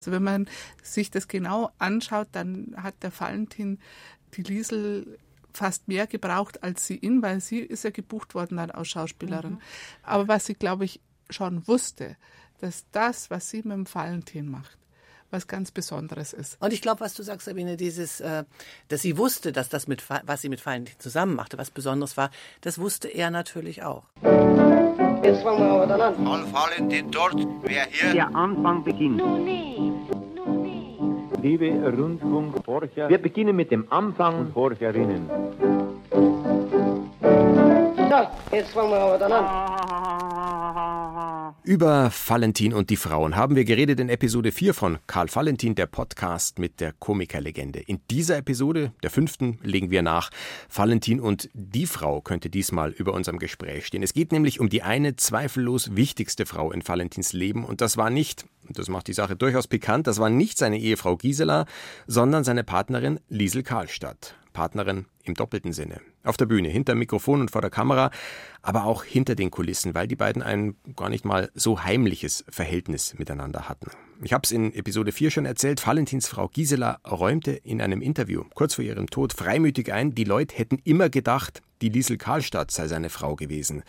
Also wenn man sich das genau anschaut, dann hat der Valentin die Liesel fast mehr gebraucht als sie ihn, weil sie ist ja gebucht worden dann als Schauspielerin. Mhm. Aber was sie, glaube ich, schon wusste, dass das, was sie mit dem Valentin macht, was ganz Besonderes ist. Und ich glaube, was du sagst, Sabine, dieses, äh, dass sie wusste, dass das mit, was sie mit Valentin zusammen machte, was Besonderes war, das wusste er natürlich auch. Jetzt fangen wir aber dann an. An Valentin dort, wer hier? Der Anfang beginnt. Nun Liebe Rundfunkforscher, wir beginnen mit dem Anfang und Forscherinnen. So, jetzt fangen wir aber dann an. Über Valentin und die Frauen haben wir geredet in Episode 4 von Karl Valentin, der Podcast mit der Komikerlegende. In dieser Episode, der fünften, legen wir nach. Valentin und die Frau könnte diesmal über unserem Gespräch stehen. Es geht nämlich um die eine zweifellos wichtigste Frau in Valentins Leben und das war nicht, das macht die Sache durchaus pikant, das war nicht seine Ehefrau Gisela, sondern seine Partnerin Liesel Karlstadt. Partnerin im doppelten Sinne. Auf der Bühne, hinter Mikrofon und vor der Kamera, aber auch hinter den Kulissen, weil die beiden ein gar nicht mal so heimliches Verhältnis miteinander hatten. Ich habe es in Episode 4 schon erzählt, Valentins Frau Gisela räumte in einem Interview kurz vor ihrem Tod freimütig ein, die Leute hätten immer gedacht, die Liesel Karlstadt sei seine Frau gewesen.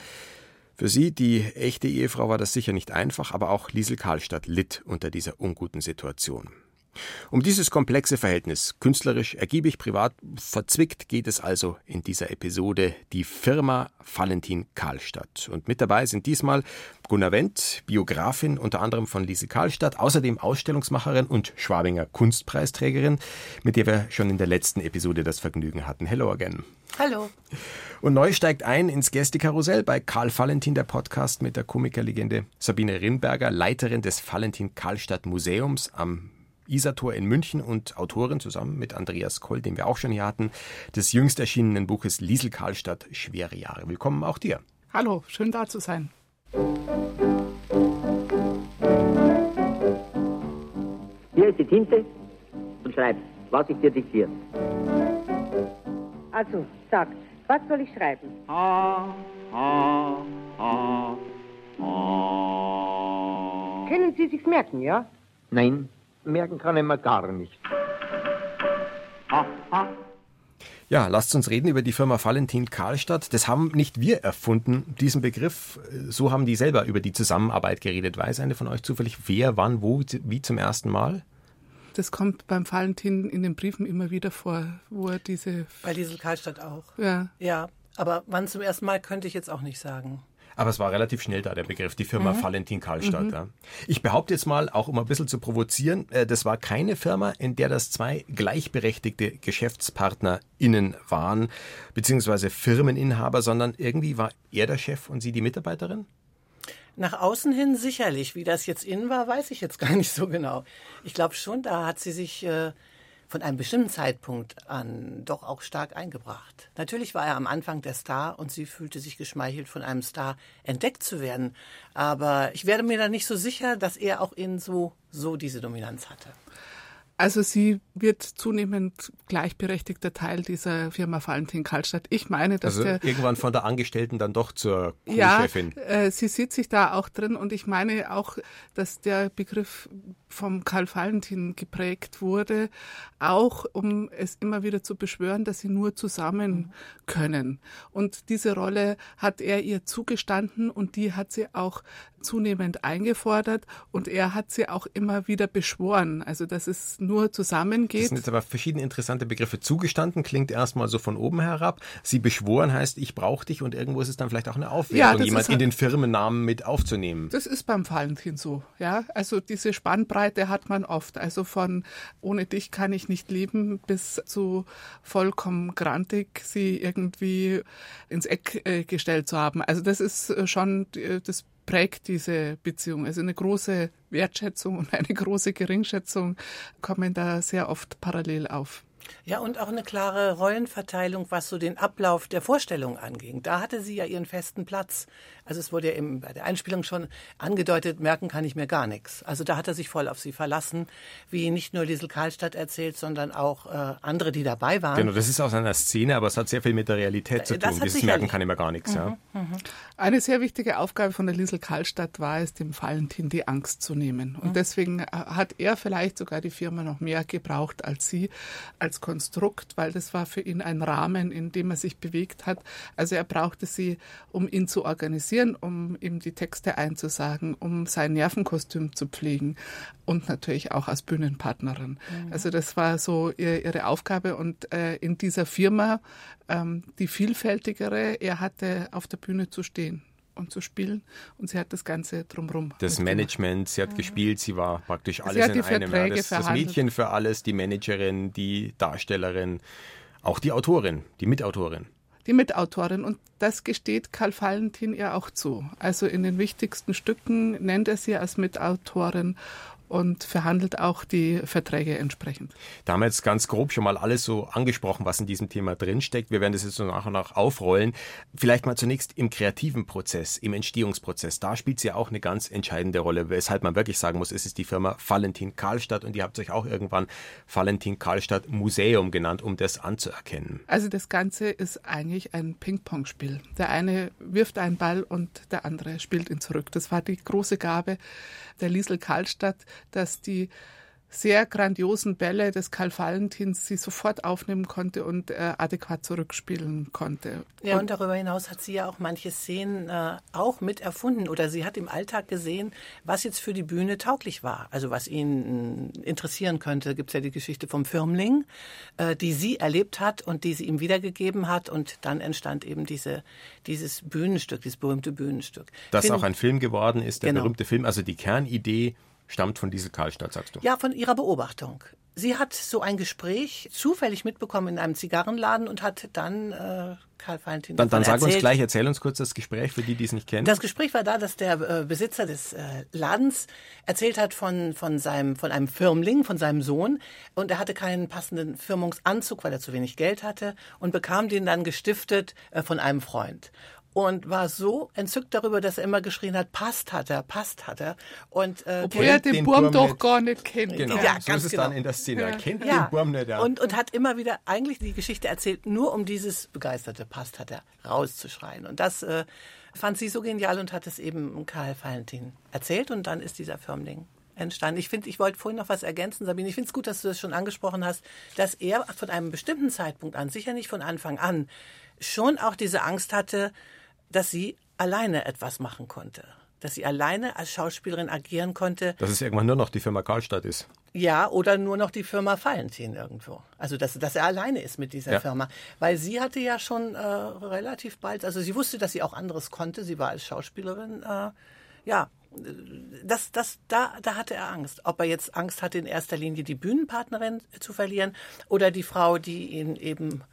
Für sie, die echte Ehefrau, war das sicher nicht einfach, aber auch Liesel Karlstadt litt unter dieser unguten Situation. Um dieses komplexe Verhältnis, künstlerisch, ergiebig, privat, verzwickt, geht es also in dieser Episode die Firma Valentin Karlstadt. Und mit dabei sind diesmal Gunnar Wendt, Biografin unter anderem von Lise Karlstadt, außerdem Ausstellungsmacherin und Schwabinger Kunstpreisträgerin, mit der wir schon in der letzten Episode das Vergnügen hatten. Hello again. Hallo. Und neu steigt ein ins Gästekarussell bei Karl Valentin, der Podcast mit der Komikerlegende Sabine Rinberger, Leiterin des Valentin Karlstadt Museums am Isator in München und Autorin zusammen mit Andreas Koll, den wir auch schon hier hatten, des jüngst erschienenen Buches Liesel Karlstadt, Schwere Jahre. Willkommen auch dir. Hallo, schön da zu sein. Hier ist die Tinte und schreib, was ich dir diktiere. Also, sag, was soll ich schreiben? Ha, ha, ha, ha. Können Sie sich merken, ja? Nein, merken kann ich mir gar nicht. Ja, lasst uns reden über die Firma Valentin Karlstadt. Das haben nicht wir erfunden, diesen Begriff. So haben die selber über die Zusammenarbeit geredet. Weiß eine von euch zufällig, wer, wann, wo, wie zum ersten Mal? Das kommt beim Valentin in den Briefen immer wieder vor, wo er diese. Bei Liesel Karlstadt auch. Ja. Ja, aber wann zum ersten Mal könnte ich jetzt auch nicht sagen. Aber es war relativ schnell da, der Begriff, die Firma mhm. Valentin Karlstadt. Mhm. Ja. Ich behaupte jetzt mal, auch um ein bisschen zu provozieren, äh, das war keine Firma, in der das zwei gleichberechtigte GeschäftspartnerInnen waren, beziehungsweise Firmeninhaber, sondern irgendwie war er der Chef und sie die Mitarbeiterin? Nach außen hin sicherlich. Wie das jetzt innen war, weiß ich jetzt gar nicht so genau. Ich glaube schon, da hat sie sich äh, von einem bestimmten Zeitpunkt an doch auch stark eingebracht. Natürlich war er am Anfang der Star und sie fühlte sich geschmeichelt, von einem Star entdeckt zu werden. Aber ich werde mir da nicht so sicher, dass er auch in so, so diese Dominanz hatte. Also sie wird zunehmend gleichberechtigter Teil dieser Firma Valentin Karlstadt. Ich meine, dass also der irgendwann von der Angestellten dann doch zur Co-Chefin. Ja, äh, sie sieht sich da auch drin und ich meine auch, dass der Begriff vom Karl Valentin geprägt wurde, auch um es immer wieder zu beschwören, dass sie nur zusammen können. Und diese Rolle hat er ihr zugestanden und die hat sie auch zunehmend eingefordert und er hat sie auch immer wieder beschworen, also dass es nur zusammengeht. Das sind jetzt aber verschiedene interessante Begriffe. Zugestanden klingt erstmal so von oben herab. Sie beschworen heißt, ich brauche dich und irgendwo ist es dann vielleicht auch eine Aufwertung, ja, jemand in den Firmennamen mit aufzunehmen. Das ist beim Valentin so, ja. Also diese Spannbreite hat man oft. Also von ohne dich kann ich nicht leben bis zu vollkommen grantig, sie irgendwie ins Eck äh, gestellt zu haben. Also das ist äh, schon äh, das prägt diese Beziehung. Also eine große Wertschätzung und eine große Geringschätzung kommen da sehr oft parallel auf. Ja, und auch eine klare Rollenverteilung, was so den Ablauf der Vorstellung anging. Da hatte sie ja ihren festen Platz. Also es wurde ja eben bei der Einspielung schon angedeutet, merken kann ich mir gar nichts. Also da hat er sich voll auf sie verlassen, wie nicht nur Liesel Karlstadt erzählt, sondern auch äh, andere, die dabei waren. Genau, das ist aus einer Szene, aber es hat sehr viel mit der Realität zu tun. Dieses Merken kann ich mir gar nichts. Mhm, ja. Mhm. Eine sehr wichtige Aufgabe von der Liesel Karlstadt war es, dem Valentin die Angst zu nehmen. Und mhm. deswegen äh, hat er vielleicht sogar die Firma noch mehr gebraucht als sie als Konstrukt, weil das war für ihn ein Rahmen, in dem er sich bewegt hat. Also er brauchte sie, um ihn zu organisieren, um ihm die Texte einzusagen, um sein Nervenkostüm zu pflegen und natürlich auch als Bühnenpartnerin. Mhm. Also das war so ihre Aufgabe und äh, in dieser Firma ähm, die vielfältigere, er hatte auf der Bühne zu stehen und zu spielen. Und sie hat das Ganze drumherum. Das Management, sie hat mhm. gespielt, sie war praktisch alles in einem. Ja, das, das Mädchen für alles, die Managerin, die Darstellerin, auch die Autorin, die Mitautorin. Die Mitautorin. Und das gesteht Karl Valentin ihr auch zu. Also in den wichtigsten Stücken nennt er sie als Mitautorin und verhandelt auch die Verträge entsprechend. Da haben wir jetzt ganz grob schon mal alles so angesprochen, was in diesem Thema drinsteckt. Wir werden das jetzt so nach und nach aufrollen. Vielleicht mal zunächst im kreativen Prozess, im Entstehungsprozess. Da spielt sie ja auch eine ganz entscheidende Rolle, weshalb man wirklich sagen muss, es ist die Firma Valentin Karlstadt und ihr habt euch auch irgendwann Valentin Karlstadt Museum genannt, um das anzuerkennen. Also das Ganze ist eigentlich ein Ping-Pong-Spiel. Der eine wirft einen Ball und der andere spielt ihn zurück. Das war die große Gabe der Liesel Karlstadt, dass die sehr grandiosen Bälle des Karl Valentins sie sofort aufnehmen konnte und äh, adäquat zurückspielen konnte. Ja, und, und, darüber hinaus hat sie ja auch manche Szenen äh, auch mit erfunden oder sie hat im Alltag gesehen, was jetzt für die Bühne tauglich war, also was ihn äh, interessieren könnte. Gibt es ja die Geschichte vom Firmling, äh, die sie erlebt hat und die sie ihm wiedergegeben hat und dann entstand eben diese, dieses Bühnenstück, dieses berühmte Bühnenstück. Das Find, auch ein Film geworden ist, der genau. berühmte Film, also die Kernidee stammt von Liesel Karlstadt, sagst du? Ja, von ihrer Beobachtung. Sie hat so ein Gespräch zufällig mitbekommen in einem Zigarrenladen und hat dann äh, Karl Valentin. Dann, dann sag uns gleich, erzähl uns kurz das Gespräch für die, die es nicht kennen. Das Gespräch war da, dass der äh, Besitzer des äh, Ladens erzählt hat von, von, seinem, von einem Firmling, von seinem Sohn. Und er hatte keinen passenden Firmungsanzug, weil er zu wenig Geld hatte und bekam den dann gestiftet äh, von einem Freund und war so entzückt darüber, dass er immer geschrien hat, passt hat er, passt hat er. Und, äh, Obwohl er den, den Burm doch gar nicht kennt. Genau, ja, so ist es genau. dann in der Szene. Er kennt ja. den Burm nicht. Ja. Und, und hat immer wieder eigentlich die Geschichte erzählt, nur um dieses begeisterte passt hat er rauszuschreien. Und das äh, fand sie so genial und hat es eben Karl Valentin erzählt und dann ist dieser Firmling entstanden. Ich finde, ich wollte vorhin noch was ergänzen, Sabine. Ich finde es gut, dass du das schon angesprochen hast, dass er von einem bestimmten Zeitpunkt an, sicher nicht von Anfang an, schon auch diese Angst hatte, dass sie alleine etwas machen konnte. Dass sie alleine als Schauspielerin agieren konnte. Dass es irgendwann nur noch die Firma Karlstadt ist. Ja, oder nur noch die Firma Valentin irgendwo. Also, dass, dass er alleine ist mit dieser ja. Firma. Weil sie hatte ja schon äh, relativ bald, also sie wusste, dass sie auch anderes konnte. Sie war als Schauspielerin, äh, ja, das, das, da, da hatte er Angst. Ob er jetzt Angst hatte, in erster Linie die Bühnenpartnerin zu verlieren oder die Frau, die ihn eben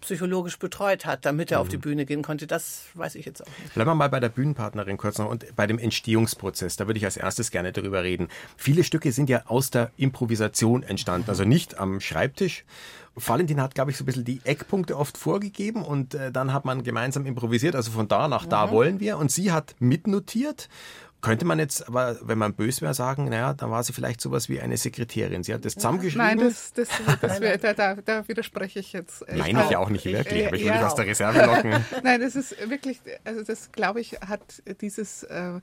psychologisch betreut hat, damit er mhm. auf die mhm. Bühne gehen konnte, das weiß ich jetzt auch nicht. Bleiben wir mal bei der Bühnenpartnerin kurz noch und bei dem Entstehungsprozess. Da würde ich als erstes gerne darüber reden. Viele Stücke sind ja aus der Improvisation entstanden, also nicht am Schreibtisch. Valentin hat, glaube ich, so ein bisschen die Eckpunkte oft vorgegeben und äh, dann hat man gemeinsam improvisiert, also von da nach da mhm. wollen wir. Und sie hat mitnotiert könnte man jetzt aber, wenn man böse wäre, sagen, naja, dann war sie vielleicht sowas wie eine Sekretärin. Sie hat das zusammengeschrieben. Nein, das, das, das wär, da, da, da, widerspreche ich jetzt. Nein, ich ja auch nicht wirklich, ich, aber ich will ja, aus der Reserve locken. Nein, das ist wirklich, also das glaube ich, hat dieses, äh,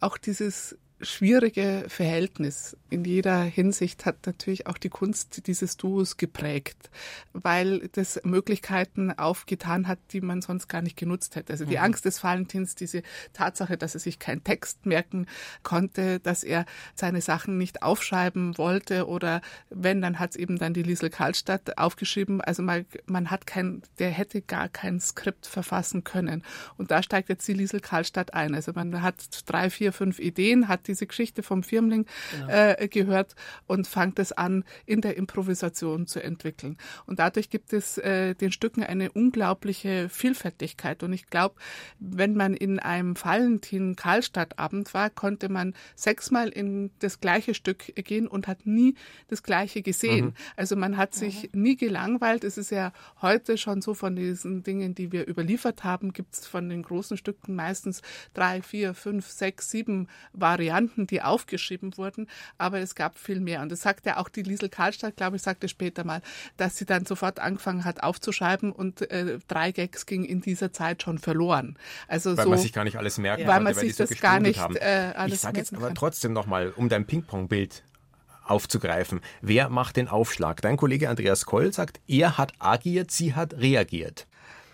auch dieses schwierige Verhältnis in jeder Hinsicht hat natürlich auch die Kunst dieses Duos geprägt, weil das Möglichkeiten aufgetan hat, die man sonst gar nicht genutzt hätte. Also die mhm. Angst des Valentins, diese Tatsache, dass er sich keinen Text merken konnte, dass er seine Sachen nicht aufschreiben wollte oder wenn, dann hat es eben dann die Liesel Karlstadt aufgeschrieben. Also man, man hat kein, der hätte gar kein Skript verfassen können. Und da steigt jetzt die Liesel Karlstadt ein. Also man hat drei, vier, fünf Ideen, hat die diese Geschichte vom Firmling genau. äh, gehört und fangt es an, in der Improvisation zu entwickeln. Und dadurch gibt es äh, den Stücken eine unglaubliche Vielfältigkeit. Und ich glaube, wenn man in einem Valentin-Karlstadt-Abend war, konnte man sechsmal in das gleiche Stück gehen und hat nie das gleiche gesehen. Mhm. Also man hat sich mhm. nie gelangweilt. Es ist ja heute schon so von diesen Dingen, die wir überliefert haben, gibt es von den großen Stücken meistens drei, vier, fünf, sechs, sieben Varianten, die aufgeschrieben wurden. Aber es gab viel mehr. Und das sagt ja auch die Liesel Karlstadt, glaube ich, sagte später mal, dass sie dann sofort angefangen hat aufzuschreiben und äh, drei Gags gingen in dieser Zeit schon verloren. Also weil so, man sich gar nicht alles merken weil man sich das so gar nicht äh, alles Ich sage jetzt aber kann. trotzdem nochmal, um dein Ping-Pong-Bild aufzugreifen. Wer macht den Aufschlag? Dein Kollege Andreas Koll sagt, er hat agiert, sie hat reagiert.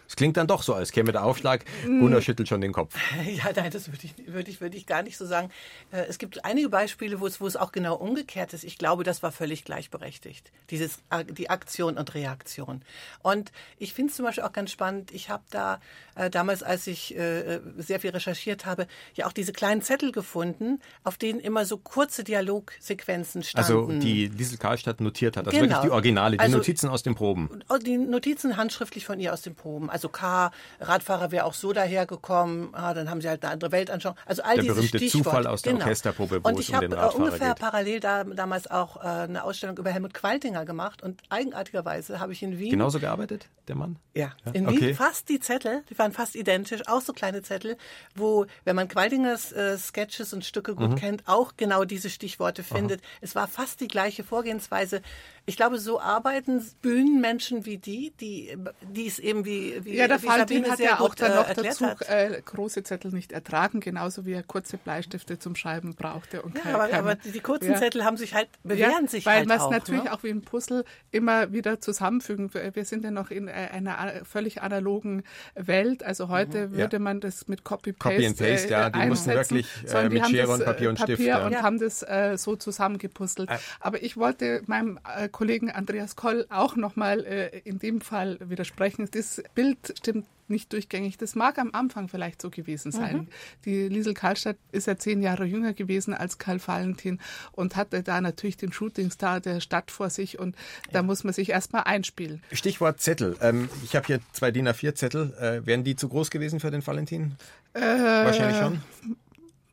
Es klingt dann doch so, als käme der Aufschlag. Gunnar schüttelt schon den Kopf. Ja, nein, das würde ich, würde ich, würde ich gar nicht so sagen. Äh, es gibt einige Beispiele, wo es, wo es auch genau umgekehrt ist. Ich glaube, das war völlig gleichberechtigt. Dieses, äh, die Aktion und Reaktion. Und ich finde es zum Beispiel auch ganz spannend. Ich habe da äh, damals, als ich äh, sehr viel recherchiert habe, ja auch diese kleinen Zettel gefunden, auf denen immer so kurze Dialogsequenzen standen. Also die Liesel Karlstadt notiert hat, also genau. wirklich die Originale, die also, Notizen aus den Proben. Die Notizen handschriftlich von ihr aus den Proben also K, Radfahrer wäre auch so dahergekommen, ah, dann haben sie halt eine andere Weltanschauung. Also all der diese berühmte Stichworte. Zufall aus der genau. Orchesterprobe, wo Und ich habe um ungefähr geht. parallel da, damals auch äh, eine Ausstellung über Helmut Qualtinger gemacht und eigenartigerweise habe ich in Wien... Genauso gearbeitet, der Mann? Ja, ja? in okay. Wien fast die Zettel, die waren fast identisch, auch so kleine Zettel, wo, wenn man Qualtingers äh, Sketches und Stücke gut mhm. kennt, auch genau diese Stichworte findet. Aha. Es war fast die gleiche Vorgehensweise. Ich glaube, so arbeiten Bühnenmenschen wie die, die, die es eben wie, wie Ja, der Faltin hat ja auch dann noch äh, dazu äh, große Zettel nicht ertragen, genauso wie er kurze Bleistifte zum Schreiben brauchte. Und ja, keine, aber, aber, die kurzen ja. Zettel haben sich halt, bewähren ja, sich weil halt man es natürlich ne? auch wie ein Puzzle immer wieder zusammenfügen. Wir sind ja noch in äh, einer völlig analogen Welt. Also heute mhm. würde man das mit Copy-Paste Copy and Paste, ja, die mussten wirklich äh, mit Schere und Papier und Stift. Papier und haben das äh, so zusammengepuzzelt. Aber ich wollte meinem Kollegen Andreas Koll auch nochmal äh, in dem Fall widersprechen. Das Bild stimmt nicht durchgängig. Das mag am Anfang vielleicht so gewesen sein. Mhm. Die Liesel Karlstadt ist ja zehn Jahre jünger gewesen als Karl Valentin und hatte da natürlich den Shootingstar der Stadt vor sich und ja. da muss man sich erstmal einspielen. Stichwort Zettel. Ähm, ich habe hier zwei DIN A4 Zettel. Äh, wären die zu groß gewesen für den Valentin? Äh, Wahrscheinlich schon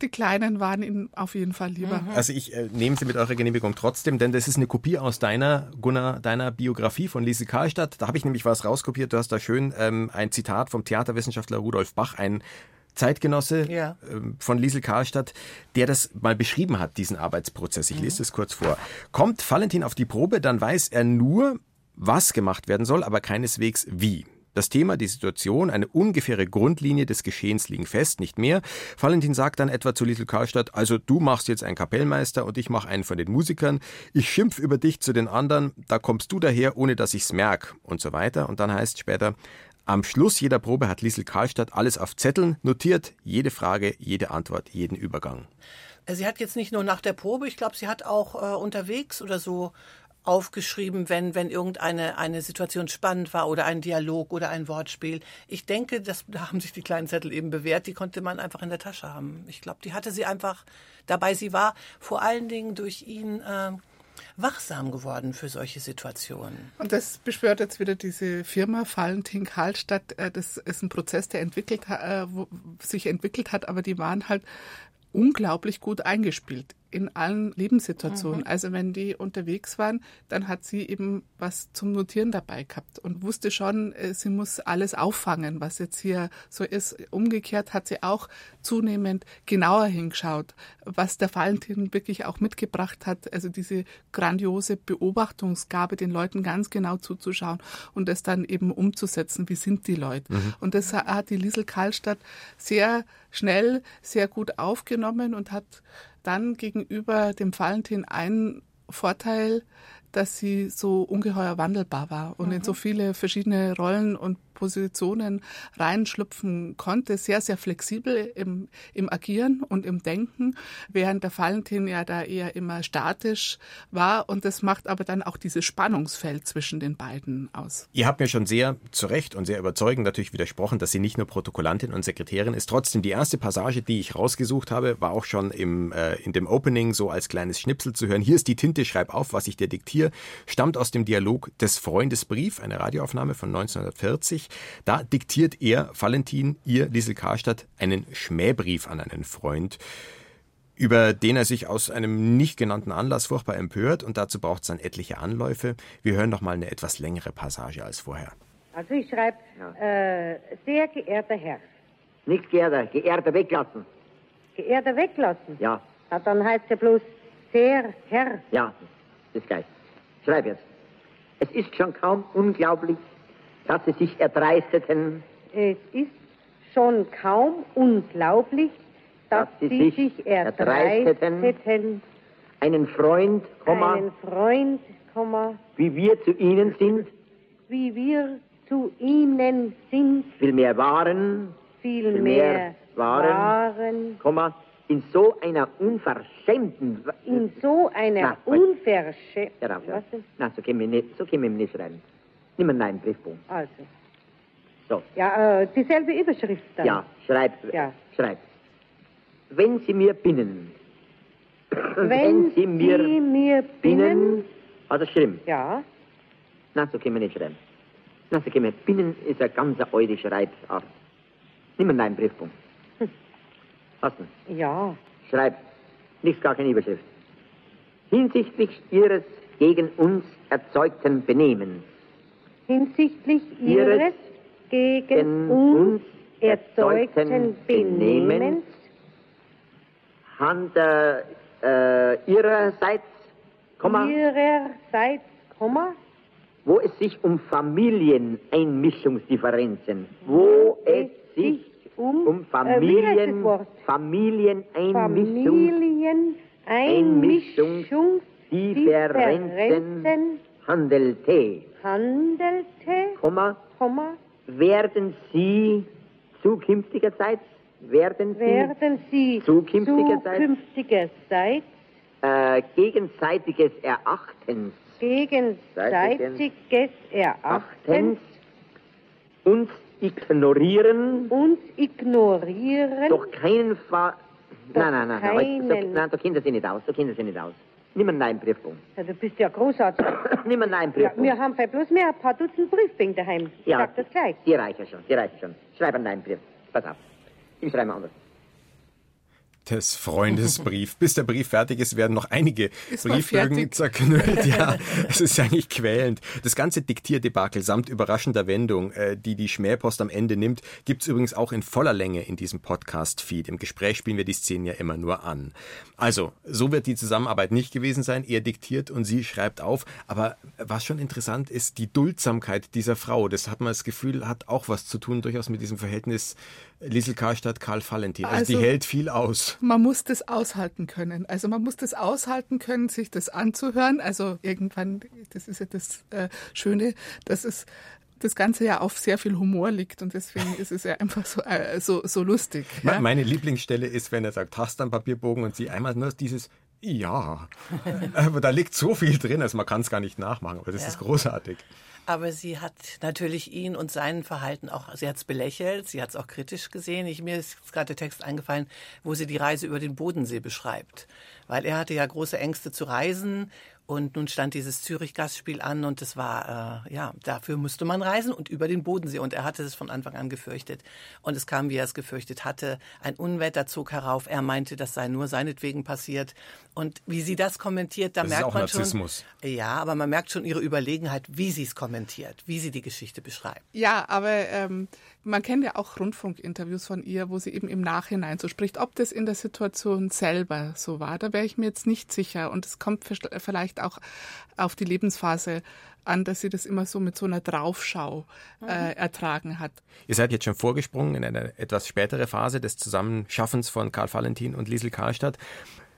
die Kleinen waren Ihnen auf jeden Fall lieber. Mhm. Also ich äh, nehme sie mit eurer Genehmigung trotzdem, denn das ist eine Kopie aus deiner, Gunnar, deiner Biografie von Lise Karlstadt. Da habe ich nämlich was rauskopiert. Du hast da schön ähm, ein Zitat vom Theaterwissenschaftler Rudolf Bach, ein Zeitgenosse ja. ähm, von Liesel Karlstadt, der das mal beschrieben hat, diesen Arbeitsprozess. Ich lese mhm. das kurz vor. Kommt Valentin auf die Probe, dann weiß er nur, was gemacht werden soll, aber keineswegs wie. Das Thema, die Situation, eine ungefähre Grundlinie des Geschehens liegen fest, nicht mehr. Valentin sagt dann etwa zu Little Karlstadt, also du machst jetzt einen Kapellmeister und ich mache einen von den Musikern. Ich schimpf über dich zu den anderen, da kommst du daher, ohne dass ich's merk und so weiter. Und dann heißt später, am Schluss jeder Probe hat Liesel Karlstadt alles auf Zetteln notiert, jede Frage, jede Antwort, jeden Übergang. Sie hat jetzt nicht nur nach der Probe, ich glaube, sie hat auch äh, unterwegs oder so aufgeschrieben, wenn, wenn irgendeine eine Situation spannend war oder ein Dialog oder ein Wortspiel. Ich denke, das, da haben sich die kleinen Zettel eben bewährt, die konnte man einfach in der Tasche haben. Ich glaube, die hatte sie einfach dabei. Sie war vor allen Dingen durch ihn äh, wachsam geworden für solche Situationen. Und das beschwört jetzt wieder diese Firma Valentin Karlstadt. Äh, das ist ein Prozess, der entwickelt, äh, sich entwickelt hat, aber die waren halt unglaublich gut eingespielt in allen Lebenssituationen. Mhm. Also wenn die unterwegs waren, dann hat sie eben was zum Notieren dabei gehabt und wusste schon, äh, sie muss alles auffangen, was jetzt hier so ist. Umgekehrt hat sie auch zunehmend genauer hingeschaut, was der Valentin wirklich auch mitgebracht hat. Also diese grandiose Beobachtungsgabe, den Leuten ganz genau zuzuschauen und das dann eben umzusetzen. Wie sind die Leute? Mhm. Und das hat die Liesel Karlstadt sehr schnell, sehr gut aufgenommen und hat dann gegenüber dem Valentin einen Vorteil, dass sie so ungeheuer wandelbar war und mhm. in so viele verschiedene Rollen und Positionen reinschlüpfen konnte, sehr, sehr flexibel im, im Agieren und im Denken, während der Valentin ja da eher immer statisch war und das macht aber dann auch dieses Spannungsfeld zwischen den beiden aus. Ihr habt mir schon sehr zu Recht und sehr überzeugend natürlich widersprochen, dass sie nicht nur Protokollantin und Sekretärin ist. Trotzdem, die erste Passage, die ich rausgesucht habe, war auch schon im, äh, in dem Opening so als kleines Schnipsel zu hören. Hier ist die Tinte, schreib auf, was ich dir diktiere, stammt aus dem Dialog des Freundesbrief, eine Radioaufnahme von 1940. Da diktiert er, Valentin, ihr, Liesel Karstadt, einen Schmähbrief an einen Freund über den er sich aus einem nicht genannten Anlass furchtbar empört und dazu braucht es dann etliche Anläufe. Wir hören noch mal eine etwas längere Passage als vorher. Also ich schreibe, ja. äh, sehr geehrter Herr. Nicht geehrter, geehrter weglassen. Geehrter weglassen? Ja. Na, dann heißt ja bloß sehr Herr. Ja, das ist gleich. Schreib jetzt. Es ist schon kaum unglaublich, dass Sie sich erdreisteten. Es ist schon kaum unglaublich, dass, dass Sie sich erdreisteten, erdreisteten. Einen Freund, Komma, einen Freund, Komma, wie wir zu Ihnen sind, wie wir zu Ihnen sind, vielmehr waren, vielmehr viel waren, waren, Komma, in so einer unverschämten, in so einer unverschämten, na, so können wir nicht, so können wir nicht schreiben. Nimm einen neuen Briefbogen. Also. So. Ja, äh, dieselbe Überschrift dann. Ja, schreib, ja. schreib. Wenn Sie mir binnen, wenn, wenn Sie mir, Sie mir binnen, also schreiben. Ja. Na, so können wir nicht schreiben. Na, so können wir, binnen ist eine ganz alte Schreibart. Nimm einen neuen Briefbogen. Hm. Hast du? Ja. Schreib. Nichts, gar keine Überschrift. Hinsichtlich Ihres gegen uns erzeugten Benehmens. Hinsichtlich Ihres gegen uns erzeugten Benehmens Hand äh, äh, Ihrerseits, Komma, Ihrerseits, Komma, wo es sich um Familieneinmischungsdifferenzen, wo es sich um, um Familien, äh, Familieneinmischung, handelte. Handelte, Komma, Komma, werden Sie zukünftigerseits werden Sie, werden Sie zukünftigerseits, zukünftigerseits äh, gegenseitiges Erachtens gegenseitiges Erachtens uns ignorieren. uns ignorieren. Doch keinen Fall nein nein nein nein, nein so kennen Sie nicht aus so kennen Sie nicht aus Nimm einen neuen Briefbogen. Ja, du bist ja großartig. Nimm einen neuen Briefbogen. Ja, wir haben vielleicht bloß mehr ein paar Dutzend Briefbänke daheim. Ich ja, sag das gleich. Die reichen schon, die reichen schon. Schreib einen neuen Brief. Pass auf. Ich schreibe mal anders des Freundesbrief. Bis der Brief fertig ist, werden noch einige Briefbögen zerknüllt. Ja, es ist eigentlich quälend. Das ganze Diktierdebakel samt überraschender Wendung, äh, die die Schmähpost am Ende nimmt, gibt's übrigens auch in voller Länge in diesem Podcast-Feed. Im Gespräch spielen wir die Szenen ja immer nur an. Also, so wird die Zusammenarbeit nicht gewesen sein. Er diktiert und sie schreibt auf. Aber was schon interessant ist, die Duldsamkeit dieser Frau. Das hat man das Gefühl, hat auch was zu tun durchaus mit diesem Verhältnis Liesel Karstadt, Karl Valentin. Also, also, die hält viel aus. Man muss das aushalten können. Also man muss das aushalten können, sich das anzuhören. Also irgendwann, das ist ja das äh, Schöne, dass es das Ganze ja auf sehr viel Humor liegt und deswegen ist es ja einfach so, äh, so, so lustig. Ja? Meine Lieblingsstelle ist, wenn er sagt, hast du einen Papierbogen und sie einmal nur dieses ja, aber da liegt so viel drin, also man kann es gar nicht nachmachen, aber das ja. ist großartig. Aber sie hat natürlich ihn und sein Verhalten auch, sie hat es belächelt, sie hat es auch kritisch gesehen. Ich, mir ist gerade der Text eingefallen, wo sie die Reise über den Bodensee beschreibt. Weil er hatte ja große Ängste zu reisen und nun stand dieses Zürich-Gastspiel an und es war, äh, ja, dafür musste man reisen und über den Bodensee. Und er hatte es von Anfang an gefürchtet. Und es kam, wie er es gefürchtet hatte. Ein Unwetter zog herauf. Er meinte, das sei nur seinetwegen passiert. Und wie sie das kommentiert, da das merkt man Narzissmus. schon. Ja, aber man merkt schon ihre Überlegenheit, wie sie es kommentiert, wie sie die Geschichte beschreibt. Ja, aber ähm, man kennt ja auch Rundfunkinterviews von ihr, wo sie eben im Nachhinein so spricht. Ob das in der Situation selber so war, da wäre ich mir jetzt nicht sicher. Und es kommt vielleicht auch auf die Lebensphase an, dass sie das immer so mit so einer Draufschau äh, mhm. ertragen hat. Ihr seid jetzt schon vorgesprungen in eine etwas spätere Phase des Zusammenschaffens von Karl Valentin und Liesel Karlstadt.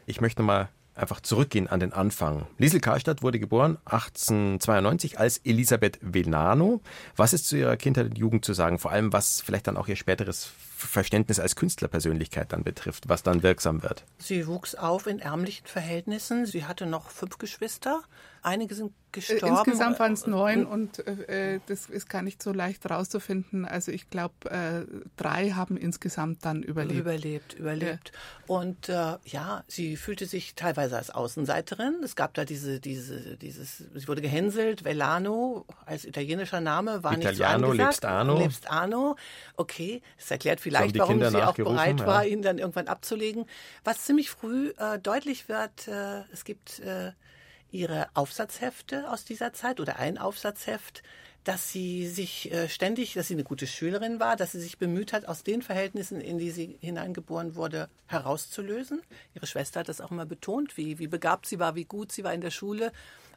Ich möchte mal einfach zurückgehen an den Anfang. Liesel Karlstadt wurde geboren 1892 als Elisabeth Velano. Was ist zu ihrer Kindheit und Jugend zu sagen? Vor allem, was vielleicht dann auch ihr späteres Verständnis als Künstlerpersönlichkeit dann betrifft, was dann wirksam wird? Sie wuchs auf in ärmlichen Verhältnissen. Sie hatte noch fünf Geschwister. Einige sind gestorben. Insgesamt waren es neun und äh, das ist gar nicht so leicht rauszufinden. Also ich glaube, äh, drei haben insgesamt dann überlebt. Überlebt, überlebt. Ja. Und äh, ja, sie fühlte sich teilweise als Außenseiterin. Es gab da diese, diese, dieses, sie wurde gehänselt. Velano als italienischer Name war Italiano, nicht so Arno. Lebst Arno. Okay, das erklärt vielleicht, warum sie auch bereit war, ja. ihn dann irgendwann abzulegen. Was ziemlich früh äh, deutlich wird, äh, es gibt äh, ihre Aufsatzhefte aus dieser Zeit oder ein Aufsatzheft, dass sie sich äh, ständig, dass sie eine gute Schülerin war, dass sie sich bemüht hat, aus den Verhältnissen, in die sie hineingeboren wurde, herauszulösen. Ihre Schwester hat das auch immer betont, wie, wie begabt sie war, wie gut sie war in der Schule.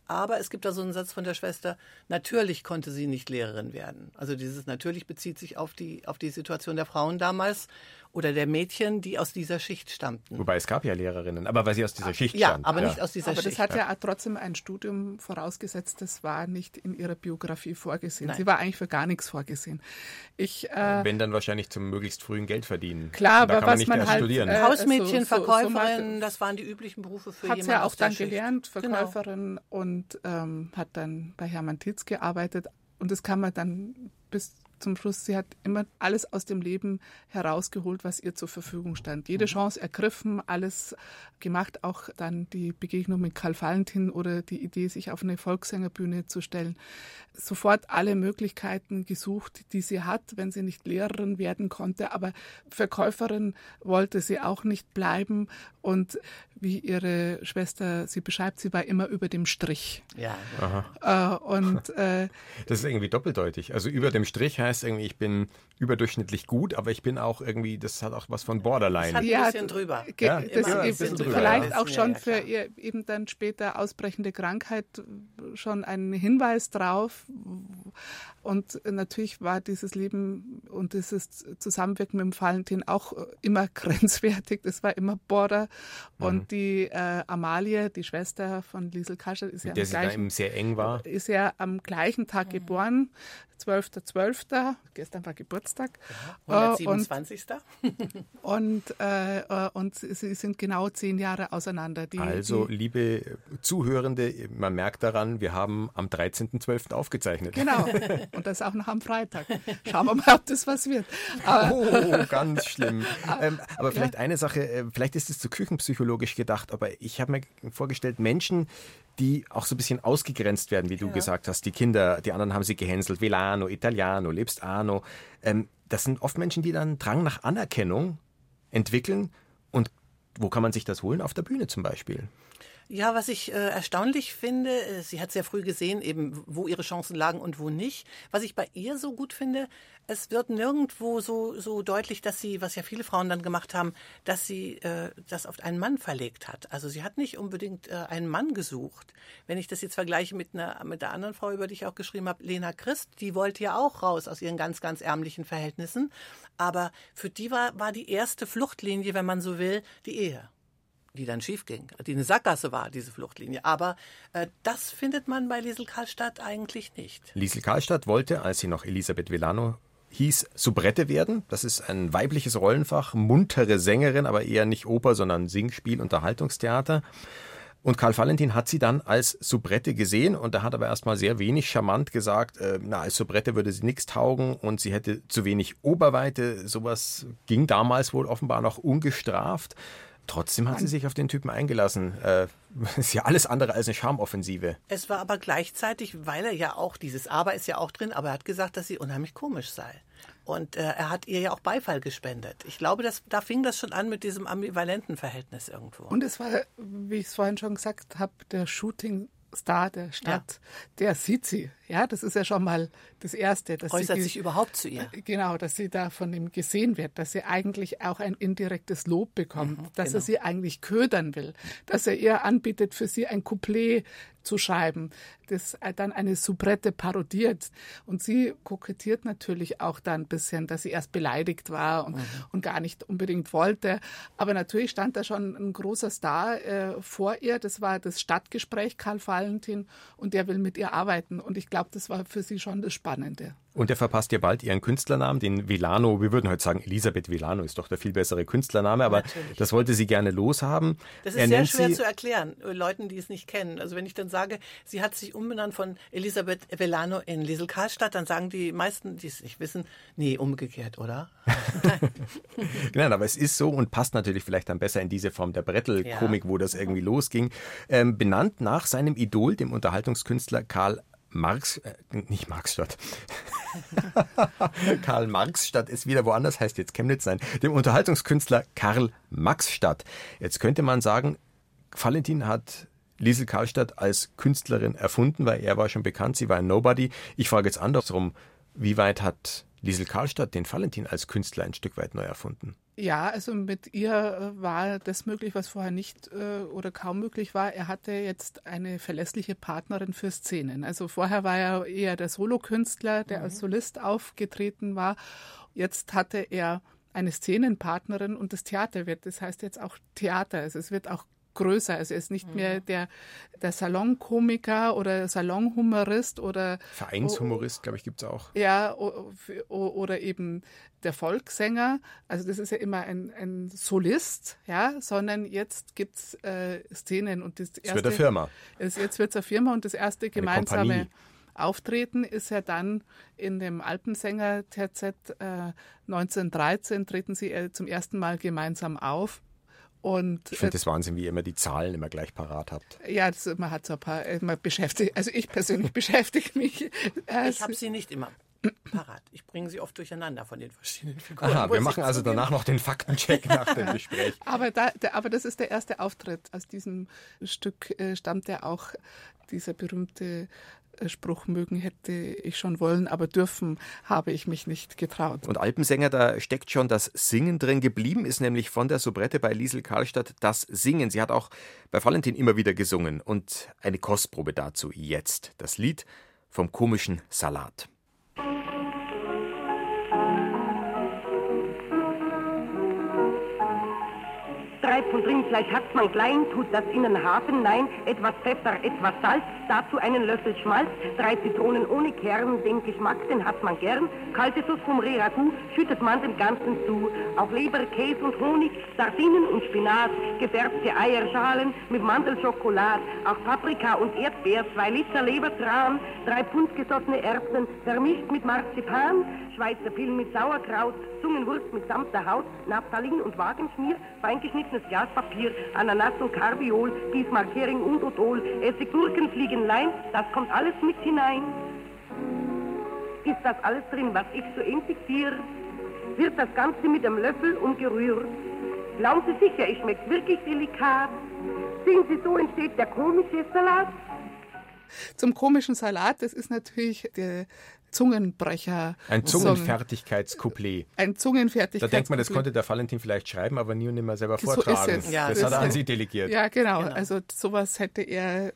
Aber es gibt da so einen Satz von der Schwester, natürlich konnte sie nicht Lehrerin werden. Also dieses natürlich bezieht sich auf die, auf die Situation der Frauen damals oder der Mädchen, die aus dieser Schicht stammten. Wobei es gab ja Lehrerinnen, aber weil sie aus dieser Schicht ja, stammt. Aber ja, aber nicht aus dieser aber Schicht. Aber das hat ja trotzdem ein Studium vorausgesetzt, das war nicht in ihrer Biografie vorgesehen. Nein. Sie war eigentlich für gar nichts vorgesehen. Ich, äh, Wenn dann wahrscheinlich zum möglichst frühen Geld verdienen. Klar, aber was man, man halt, studieren. Äh, Hausmädchen, so, Verkäuferin, so, das waren die üblichen Berufe für jemanden ja auch dann Schicht. gelernt, genau. Verkäuferin genau. und ähm, hat dann bei Hermann Titz gearbeitet. Und das kann man dann bis zum Schluss, sie hat immer alles aus dem Leben herausgeholt, was ihr zur Verfügung stand. Jede mhm. Chance ergriffen, alles gemacht, auch dann die Begegnung mit Karl Valentin oder die Idee, sich auf eine Volkssängerbühne zu stellen. Sofort alle Möglichkeiten gesucht, die sie hat, wenn sie nicht Lehrerin werden konnte. Aber Verkäuferin wollte sie auch nicht bleiben. Und wie ihre Schwester sie beschreibt, sie war immer über dem Strich. Ja. Äh, und äh, das ist irgendwie doppeldeutig. Also über dem Strich heißt irgendwie, ich bin überdurchschnittlich gut, aber ich bin auch irgendwie, das hat auch was von Borderline. Das hat ein bisschen drüber. Ja, das ja, bisschen drüber. Vielleicht auch schon für ihr eben dann später ausbrechende Krankheit schon ein Hinweis drauf. Und natürlich war dieses Leben und dieses Zusammenwirken mit dem Valentin auch immer grenzwertig. Das war immer Border. Mhm. Und die äh, Amalie, die Schwester von Liesel Kascher, ist ja, der am gleichen, sehr eng war. ist ja am gleichen Tag mhm. geboren. 12.12. .12. Gestern war Geburtstag. Ja, 127. und, äh, äh, und sie sind genau zehn Jahre auseinander. Die, also, die, liebe Zuhörende, man merkt daran, wir haben am 13.12. aufgezeichnet. Genau. Und das auch noch am Freitag. Schauen wir mal, ob das was wird. Aber, oh, ganz schlimm. ähm, aber vielleicht ja. eine Sache, äh, vielleicht ist es zu küchenpsychologisch gedacht, aber ich habe mir vorgestellt, Menschen, die auch so ein bisschen ausgegrenzt werden, wie du ja. gesagt hast. Die Kinder, die anderen haben sie gehänselt. Velano, Italiano, lebst Arno. Ähm, das sind oft Menschen, die dann Drang nach Anerkennung entwickeln. Und wo kann man sich das holen? Auf der Bühne zum Beispiel. Ja, was ich äh, erstaunlich finde, äh, sie hat sehr früh gesehen, eben wo ihre Chancen lagen und wo nicht. Was ich bei ihr so gut finde, es wird nirgendwo so, so deutlich, dass sie, was ja viele Frauen dann gemacht haben, dass sie äh, das auf einen Mann verlegt hat. Also sie hat nicht unbedingt äh, einen Mann gesucht. Wenn ich das jetzt vergleiche mit einer mit der anderen Frau, über die ich auch geschrieben habe, Lena Christ, die wollte ja auch raus aus ihren ganz, ganz ärmlichen Verhältnissen. Aber für die war, war die erste Fluchtlinie, wenn man so will, die Ehe die dann schief ging, die eine Sackgasse war, diese Fluchtlinie. Aber äh, das findet man bei Liesel Karlstadt eigentlich nicht. Liesel Karlstadt wollte, als sie noch Elisabeth Villano hieß, Soubrette werden. Das ist ein weibliches Rollenfach, muntere Sängerin, aber eher nicht Oper, sondern Singspiel, Unterhaltungstheater. Und Karl Valentin hat sie dann als Soubrette gesehen und da hat aber erstmal sehr wenig charmant gesagt, äh, na, als Soubrette würde sie nichts taugen und sie hätte zu wenig Oberweite. Sowas ging damals wohl offenbar noch ungestraft. Trotzdem hat sie sich auf den Typen eingelassen. Äh, ist ja alles andere als eine Charmoffensive. Es war aber gleichzeitig, weil er ja auch, dieses Aber ist ja auch drin, aber er hat gesagt, dass sie unheimlich komisch sei. Und äh, er hat ihr ja auch Beifall gespendet. Ich glaube, dass, da fing das schon an mit diesem ambivalenten Verhältnis irgendwo. Und es war, wie ich es vorhin schon gesagt habe, der Shooting Star der Stadt, ja. der sieht sie. Ja, das ist ja schon mal das Erste. Dass Äußert sie, sich überhaupt zu ihr. Äh, genau, dass sie da von ihm gesehen wird, dass sie eigentlich auch ein indirektes Lob bekommt, mhm, dass genau. er sie eigentlich ködern will, dass er ihr anbietet, für sie ein Couplet zu schreiben, das dann eine Soubrette parodiert. Und sie kokettiert natürlich auch da ein bisschen, dass sie erst beleidigt war und, mhm. und gar nicht unbedingt wollte. Aber natürlich stand da schon ein großer Star äh, vor ihr. Das war das Stadtgespräch Karl Valentin und der will mit ihr arbeiten. Und ich glaube, das war für sie schon das Spannende. Und er verpasst ihr bald ihren Künstlernamen, den Villano. Wir würden heute sagen, Elisabeth Villano ist doch der viel bessere Künstlername, aber Natürlich. das wollte sie gerne loshaben. Das ist er sehr schwer zu erklären, äh, Leuten, die es nicht kennen. Also wenn ich dann sage, sie hat sich umbenannt von Elisabeth Villano in Liesel Karlstadt, dann sagen die meisten, die es nicht wissen, nee, umgekehrt, oder? Nein. Nein, aber es ist so und passt natürlich vielleicht dann besser in diese Form der Brettel-Komik, ja. wo das irgendwie losging. Ähm, benannt nach seinem Idol, dem Unterhaltungskünstler Karl Marx, äh, nicht Marxstadt. Karl Marxstadt ist wieder woanders, heißt jetzt Chemnitz sein. Dem Unterhaltungskünstler Karl Maxstadt. Jetzt könnte man sagen, Valentin hat Liesel Karlstadt als Künstlerin erfunden, weil er war schon bekannt, sie war ein Nobody. Ich frage jetzt andersrum, wie weit hat Liesel Karlstadt den Valentin als Künstler ein Stück weit neu erfunden? Ja, also mit ihr äh, war das möglich, was vorher nicht äh, oder kaum möglich war. Er hatte jetzt eine verlässliche Partnerin für Szenen. Also vorher war er eher der Solokünstler, der mhm. als Solist aufgetreten war. Jetzt hatte er eine Szenenpartnerin und das Theater wird, das heißt jetzt auch Theater. Also es wird auch größer. Also er ist nicht mhm. mehr der, der Salonkomiker oder Salonhumorist oder Vereinshumorist, glaube ich, gibt es auch. Ja, oder eben der Volkssänger. Also das ist ja immer ein, ein Solist, ja, sondern jetzt gibt es äh, Szenen und das erste. Jetzt wird eine Firma. Es, jetzt wird es eine Firma und das erste gemeinsame Auftreten ist ja dann in dem Alpensänger-TZ äh, 1913 treten sie äh, zum ersten Mal gemeinsam auf. Und, ich finde es Wahnsinn, wie ihr immer die Zahlen immer gleich parat habt. Ja, das, man hat so ein paar, man beschäftigt, also ich persönlich beschäftige mich. Äh, ich habe sie nicht immer parat. Ich bringe sie oft durcheinander von den verschiedenen Figuren. Aha, wir machen also danach noch den Faktencheck nach dem Gespräch. Aber, da, der, aber das ist der erste Auftritt. Aus diesem Stück äh, stammt ja auch dieser berühmte Spruch mögen hätte ich schon wollen, aber dürfen habe ich mich nicht getraut. Und Alpensänger, da steckt schon das Singen drin. Geblieben ist nämlich von der Soubrette bei Liesel Karlstadt das Singen. Sie hat auch bei Valentin immer wieder gesungen. Und eine Kostprobe dazu jetzt. Das Lied vom komischen Salat. Drei Pfund Rindfleisch hat man klein, tut das in den Hafen, nein, etwas Pfeffer, etwas Salz, dazu einen Löffel Schmalz, drei Zitronen ohne Kern, den Geschmack, den hat man gern, kalte Sauce vom Reragu, schüttet man dem Ganzen zu, auf Leber, Käse und Honig, Sardinen und Spinat, gefärbte Eierschalen mit Mandelschokolade, auch Paprika und Erdbeer, zwei Liter Lebertran, drei Pfund gesottene Erbsen, vermischt mit Marzipan, Schweizer Pillen mit Sauerkraut, Zungenwurst mit samter Haut, Naphthalin und Wagenschmier, feingeschnittenes Glaspapier, Ananas und Karbiol, Bismarck, Hering und Odol, Essig, Gurken, Fliegenlein, das kommt alles mit hinein. Ist das alles drin, was ich so infiziere? Wird das Ganze mit einem Löffel umgerührt? Glauben Sie sicher, es schmeckt wirklich delikat? Sehen Sie, so entsteht der komische Salat? Zum komischen Salat, das ist natürlich der Zungenbrecher. Ein Zungenfertigkeitscouplet. Ein Zungenfertigkeitscouplet. Da denkt man, das konnte der Valentin vielleicht schreiben, aber nie und nimmer selber vortragen. So ist es. Ja, das, das hat er an Sie delegiert. Ja, genau. genau. Also sowas hätte er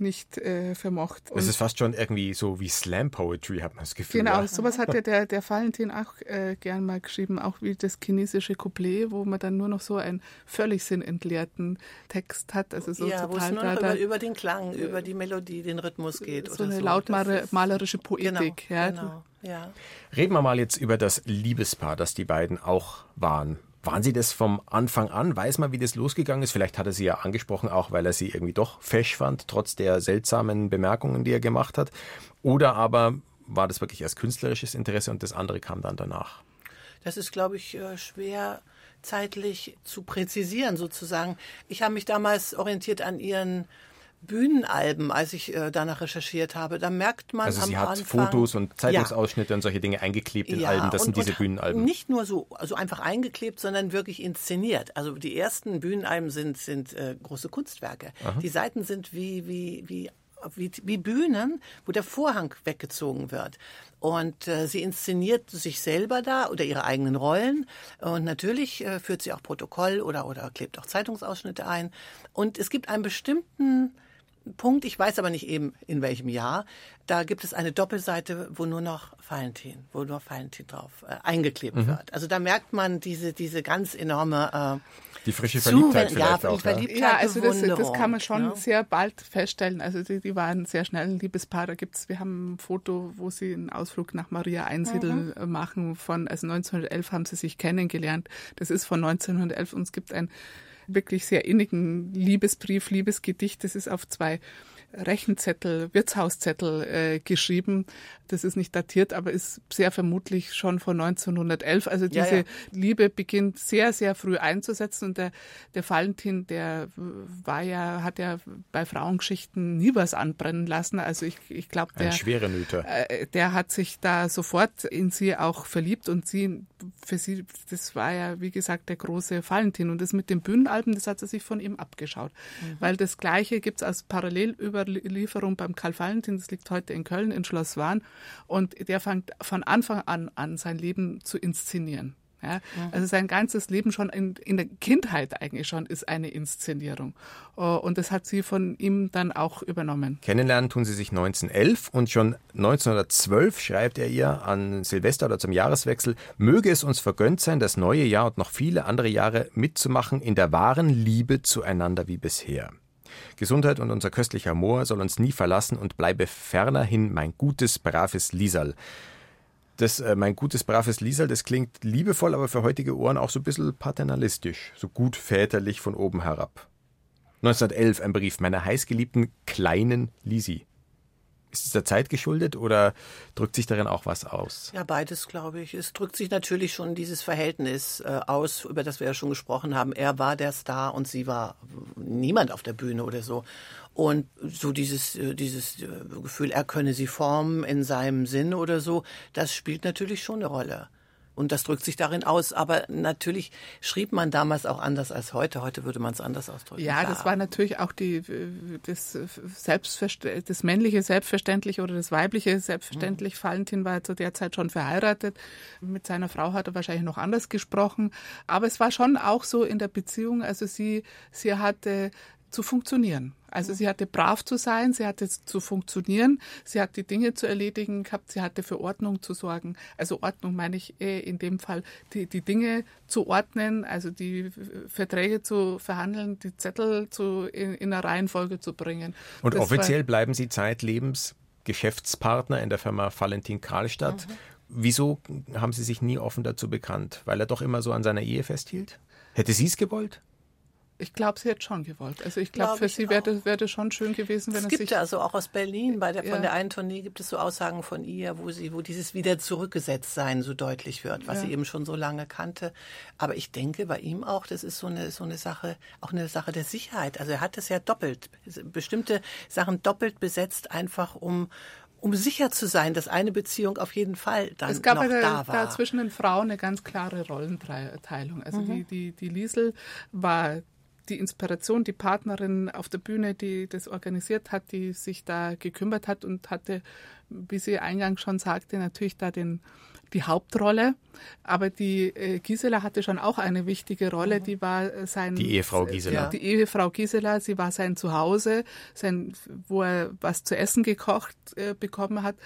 nicht äh, vermocht. Das ist fast schon irgendwie so wie Slam Poetry, hat man das Gefühl. Genau, ja. sowas hat ja der, der Valentin auch äh, gern mal geschrieben, auch wie das chinesische Couplet, wo man dann nur noch so einen völlig sinnentleerten Text hat. Also so ja, wo es nur noch über, über, den Klang, über die Melodie, den Rhythmus geht. So eine so. lautmalerische Poetik. Genau, ja. genau. Ja. Reden wir mal jetzt über das Liebespaar, das die beiden auch waren. Waren Sie das vom Anfang an? Weiß man, wie das losgegangen ist? Vielleicht hat er Sie ja angesprochen, auch weil er Sie irgendwie doch fesch fand, trotz der seltsamen Bemerkungen, die er gemacht hat. Oder aber war das wirklich erst künstlerisches Interesse und das andere kam dann danach? Das ist, glaube ich, äh, schwer zeitlich zu präzisieren sozusagen. Ich habe mich damals orientiert an Ihren Bühnenalben, als ich äh, danach recherchiert habe. Da merkt man also am sie hat Anfang, Fotos und Zeitungsausschnitte ja. und solche Dinge eingeklebt in ja, Alben. Das und, sind diese Bühnenalben. Nicht nur so also einfach eingeklebt, sondern wirklich inszeniert. Also die ersten Bühnenalben sind sind äh, große Kunstwerke. Aha. Die Seiten sind wie wie wie wie, wie Bühnen, wo der Vorhang weggezogen wird. Und äh, sie inszeniert sich selber da oder ihre eigenen Rollen. Und natürlich äh, führt sie auch Protokoll oder, oder klebt auch Zeitungsausschnitte ein. Und es gibt einen bestimmten Punkt, ich weiß aber nicht eben in welchem Jahr, da gibt es eine Doppelseite, wo nur noch Valentin, wo nur Valentin drauf äh, eingeklebt mhm. wird. Also da merkt man diese, diese ganz enorme äh, die frische Verliebtheit vielleicht ja, auch. Verliebtheit, ja, also das, das, kann man schon ja. sehr bald feststellen. Also die, die waren sehr schnell ein Liebespaar. Da gibt's, wir haben ein Foto, wo sie einen Ausflug nach Maria Einsiedel mhm. machen. Von, also 1911 haben sie sich kennengelernt. Das ist von 1911 und es gibt ein wirklich sehr innigen Liebesbrief, Liebesgedicht. Das ist auf zwei Rechenzettel, Wirtshauszettel äh, geschrieben. Das ist nicht datiert, aber ist sehr vermutlich schon von 1911. Also diese ja, ja. Liebe beginnt sehr, sehr früh einzusetzen. Und der, der Valentin, der war ja, hat ja bei Frauengeschichten nie was anbrennen lassen. Also ich, ich glaube, der. Äh, der hat sich da sofort in sie auch verliebt und sie, für sie, das war ja, wie gesagt, der große Valentin. Und das mit den Bühnenalben, das hat sie sich von ihm abgeschaut. Mhm. Weil das Gleiche gibt's als parallel über Überlieferung beim Karl Valentin, das liegt heute in Köln, in Schloss Wahn. Und der fängt von Anfang an an, sein Leben zu inszenieren. Ja, mhm. also sein ganzes Leben schon in, in, der Kindheit eigentlich schon ist eine Inszenierung. Oh, und das hat sie von ihm dann auch übernommen. Kennenlernen tun sie sich 1911 und schon 1912 schreibt er ihr an Silvester oder zum Jahreswechsel, möge es uns vergönnt sein, das neue Jahr und noch viele andere Jahre mitzumachen in der wahren Liebe zueinander wie bisher. Gesundheit und unser köstlicher Moor soll uns nie verlassen und bleibe fernerhin mein gutes, braves Liesal. Das, äh, mein gutes, braves Liesal, das klingt liebevoll, aber für heutige Ohren auch so ein bisschen paternalistisch, so gut väterlich von oben herab. 1911 ein Brief meiner heißgeliebten kleinen Lisi. Ist es der Zeit geschuldet oder drückt sich darin auch was aus? Ja, beides, glaube ich. Es drückt sich natürlich schon dieses Verhältnis äh, aus, über das wir ja schon gesprochen haben. Er war der Star und sie war niemand auf der Bühne oder so. Und so dieses, äh, dieses äh, Gefühl, er könne sie formen in seinem Sinn oder so, das spielt natürlich schon eine Rolle. Und das drückt sich darin aus. Aber natürlich schrieb man damals auch anders als heute. Heute würde man es anders ausdrücken. Ja, das war natürlich auch die, das, Selbstverst das männliche Selbstverständliche oder das weibliche Selbstverständlich. Mhm. Valentin war zu der Zeit schon verheiratet. Mit seiner Frau hat er wahrscheinlich noch anders gesprochen. Aber es war schon auch so in der Beziehung. Also sie, sie hatte zu funktionieren. Also sie hatte brav zu sein, sie hatte zu funktionieren, sie hat die Dinge zu erledigen gehabt, sie hatte für Ordnung zu sorgen. Also Ordnung meine ich eh in dem Fall, die, die Dinge zu ordnen, also die Verträge zu verhandeln, die Zettel zu, in, in einer Reihenfolge zu bringen. Und das offiziell war, bleiben Sie zeitlebens Geschäftspartner in der Firma Valentin Karlstadt. Mhm. Wieso haben Sie sich nie offen dazu bekannt? Weil er doch immer so an seiner Ehe festhielt? Hätte sie es gewollt? Ich glaube, sie hätte schon gewollt. Also ich glaube, glaub für sie wäre wär das schon schön gewesen, wenn es, es gibt ja also auch aus Berlin bei der, ja. von der einen Tournee gibt es so Aussagen von ihr, wo sie, wo dieses wieder zurückgesetzt sein so deutlich wird, was ja. sie eben schon so lange kannte. Aber ich denke bei ihm auch, das ist so eine so eine Sache, auch eine Sache der Sicherheit. Also er hat es ja doppelt, bestimmte Sachen doppelt besetzt, einfach um um sicher zu sein, dass eine Beziehung auf jeden Fall dann es gab noch eine, da war. Da zwischen den Frauen eine ganz klare Rollenteilung. Also mhm. die, die, die Liesel war die Inspiration, die Partnerin auf der Bühne, die das organisiert hat, die sich da gekümmert hat und hatte, wie sie eingangs schon sagte, natürlich da den, die Hauptrolle. Aber die äh, Gisela hatte schon auch eine wichtige Rolle. Mhm. Die war sein. Die Ehefrau Gisela. Die Ehefrau Gisela. Sie war sein Zuhause, sein, wo er was zu essen gekocht äh, bekommen hat.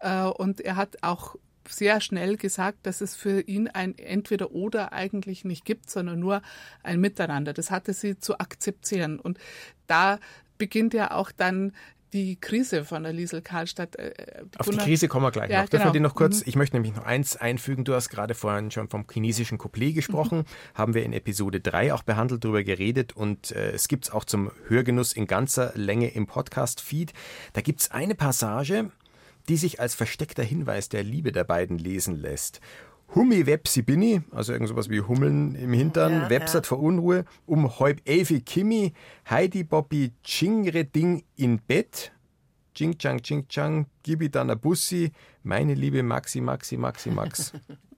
Äh, und er hat auch sehr schnell gesagt, dass es für ihn ein Entweder-Oder eigentlich nicht gibt, sondern nur ein Miteinander. Das hatte sie zu akzeptieren. Und da beginnt ja auch dann die Krise von der Liesel Karlstadt. Äh, äh Auf die Krise kommen wir gleich ja, noch. Genau. Dürfen wir noch kurz, mhm. ich möchte nämlich noch eins einfügen. Du hast gerade vorhin schon vom chinesischen Couplet gesprochen. Mhm. Haben wir in Episode 3 auch behandelt, darüber geredet und äh, es gibt es auch zum Hörgenuss in ganzer Länge im Podcast-Feed. Da gibt es eine Passage, die sich als versteckter Hinweis der Liebe der beiden lesen lässt. Hummi Websi Binni, also irgend sowas wie Hummeln im Hintern, ja, Websat ja. vor Unruhe, um halb elfi Kimi, Heidi Bobby Chingre Ding in Bett, Ching Chang Ching Chang, Gibi dann Bussi, meine liebe Maxi Maxi Maxi Max.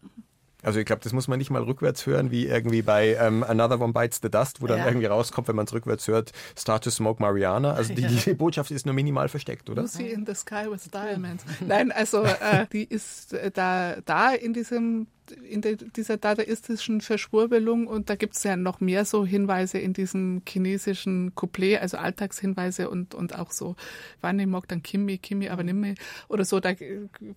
Also ich glaube, das muss man nicht mal rückwärts hören, wie irgendwie bei ähm, Another One Bites the Dust, wo dann ja. irgendwie rauskommt, wenn man es rückwärts hört, Start to Smoke Mariana. Also die, die, Botschaft ist nur minimal versteckt, oder? Lucy in the Sky with Diamonds. Nein, also äh, die ist äh, da, da in diesem in der, dieser dadaistischen Verschwurbelung und da gibt es ja noch mehr so Hinweise in diesem chinesischen Couplet, also Alltagshinweise und, und auch so, wann ich mag dann Kimi, Kimi, aber nimm oder so, da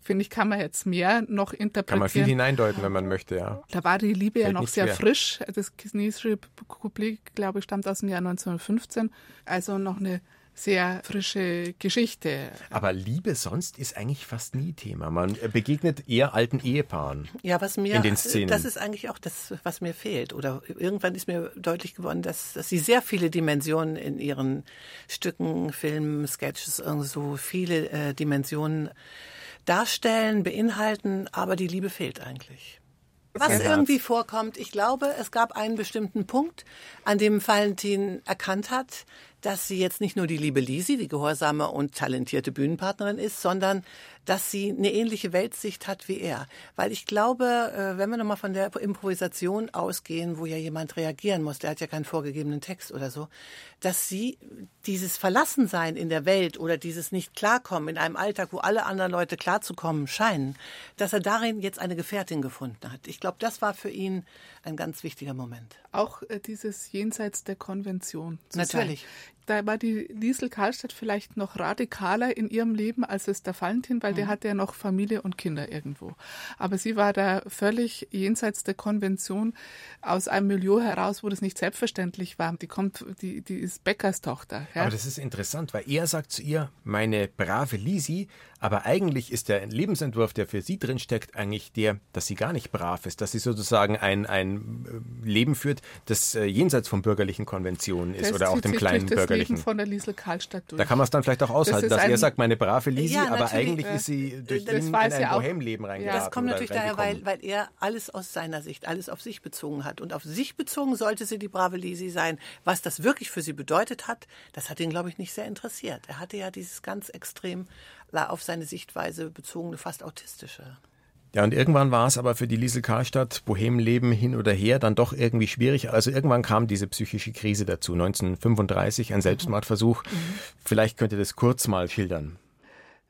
finde ich, kann man jetzt mehr noch interpretieren. Kann man viel hineindeuten, wenn man möchte, ja. Da war die Liebe Fällt ja noch sehr schwer. frisch. Das chinesische Couplet, glaube ich, stammt aus dem Jahr 1915. Also noch eine sehr frische Geschichte. Aber Liebe sonst ist eigentlich fast nie Thema. Man begegnet eher alten Ehepaaren. Ja, was mir, in den Szenen. das ist eigentlich auch das, was mir fehlt. Oder irgendwann ist mir deutlich geworden, dass, dass sie sehr viele Dimensionen in ihren Stücken, Filmen, Sketches, so viele äh, Dimensionen darstellen, beinhalten, aber die Liebe fehlt eigentlich. Was irgendwie vorkommt, ich glaube, es gab einen bestimmten Punkt, an dem Valentin erkannt hat, dass sie jetzt nicht nur die liebe Lisi, die gehorsame und talentierte Bühnenpartnerin ist, sondern dass sie eine ähnliche Weltsicht hat wie er. Weil ich glaube, äh, wenn wir nochmal von der Improvisation ausgehen, wo ja jemand reagieren muss, der hat ja keinen vorgegebenen Text oder so, dass sie dieses Verlassensein in der Welt oder dieses nicht klarkommen in einem Alltag, wo alle anderen Leute klarzukommen scheinen, dass er darin jetzt eine Gefährtin gefunden hat. Ich glaube, das war für ihn ein ganz wichtiger Moment. Auch äh, dieses Jenseits der Konvention. Natürlich. Sein da war die Liesel Karlstadt vielleicht noch radikaler in ihrem Leben als es der Valentin, weil mhm. der hatte ja noch Familie und Kinder irgendwo. Aber sie war da völlig jenseits der Konvention aus einem Milieu heraus, wo das nicht selbstverständlich war. Die kommt, die, die ist Bäckerstochter. Ja? Aber das ist interessant, weil er sagt zu ihr, meine brave Lisi, aber eigentlich ist der Lebensentwurf, der für sie drinsteckt, eigentlich der, dass sie gar nicht brav ist, dass sie sozusagen ein, ein äh, Leben führt, das äh, jenseits von bürgerlichen Konventionen ist das oder auch dem kleinen bürgerlichen. Von der Liesel Karlstadt durch. Da kann man es dann vielleicht auch aushalten, das dass er sagt, meine brave Lisi, ja, aber eigentlich ist sie durch ihn in ein Bohemleben reingegangen. Das kommt natürlich daher, weil, weil er alles aus seiner Sicht, alles auf sich bezogen hat. Und auf sich bezogen sollte sie die brave Lisi sein. Was das wirklich für sie bedeutet hat, das hat ihn, glaube ich, nicht sehr interessiert. Er hatte ja dieses ganz extrem auf seine Sichtweise bezogene, fast autistische. Ja, und irgendwann war es aber für die Liesel Karlstadt, Bohemleben hin oder her, dann doch irgendwie schwierig. Also irgendwann kam diese psychische Krise dazu, 1935, ein Selbstmordversuch. Mhm. Vielleicht könnt ihr das kurz mal schildern.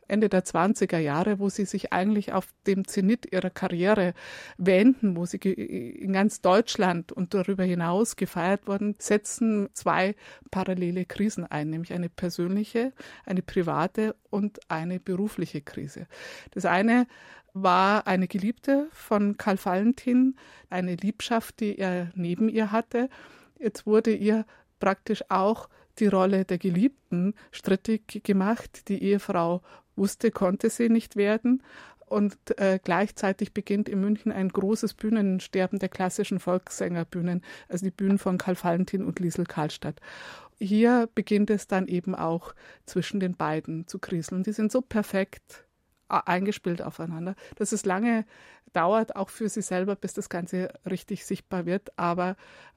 Ende der 20er Jahre, wo sie sich eigentlich auf dem Zenit ihrer Karriere wähnten, wo sie in ganz Deutschland und darüber hinaus gefeiert wurden, setzen zwei parallele Krisen ein, nämlich eine persönliche, eine private und eine berufliche Krise. Das eine war eine Geliebte von Karl Valentin, eine Liebschaft, die er neben ihr hatte. Jetzt wurde ihr praktisch auch die Rolle der Geliebten strittig gemacht. Die Ehefrau wusste, konnte sie nicht werden. Und äh, gleichzeitig beginnt in München ein großes Bühnensterben der klassischen Volkssängerbühnen, also die Bühnen von Karl Valentin und Liesel Karlstadt. Hier beginnt es dann eben auch zwischen den beiden zu kriseln. Die sind so perfekt eingespielt aufeinander, dass es lange dauert, auch für sie selber, bis das Ganze richtig sichtbar wird. Aber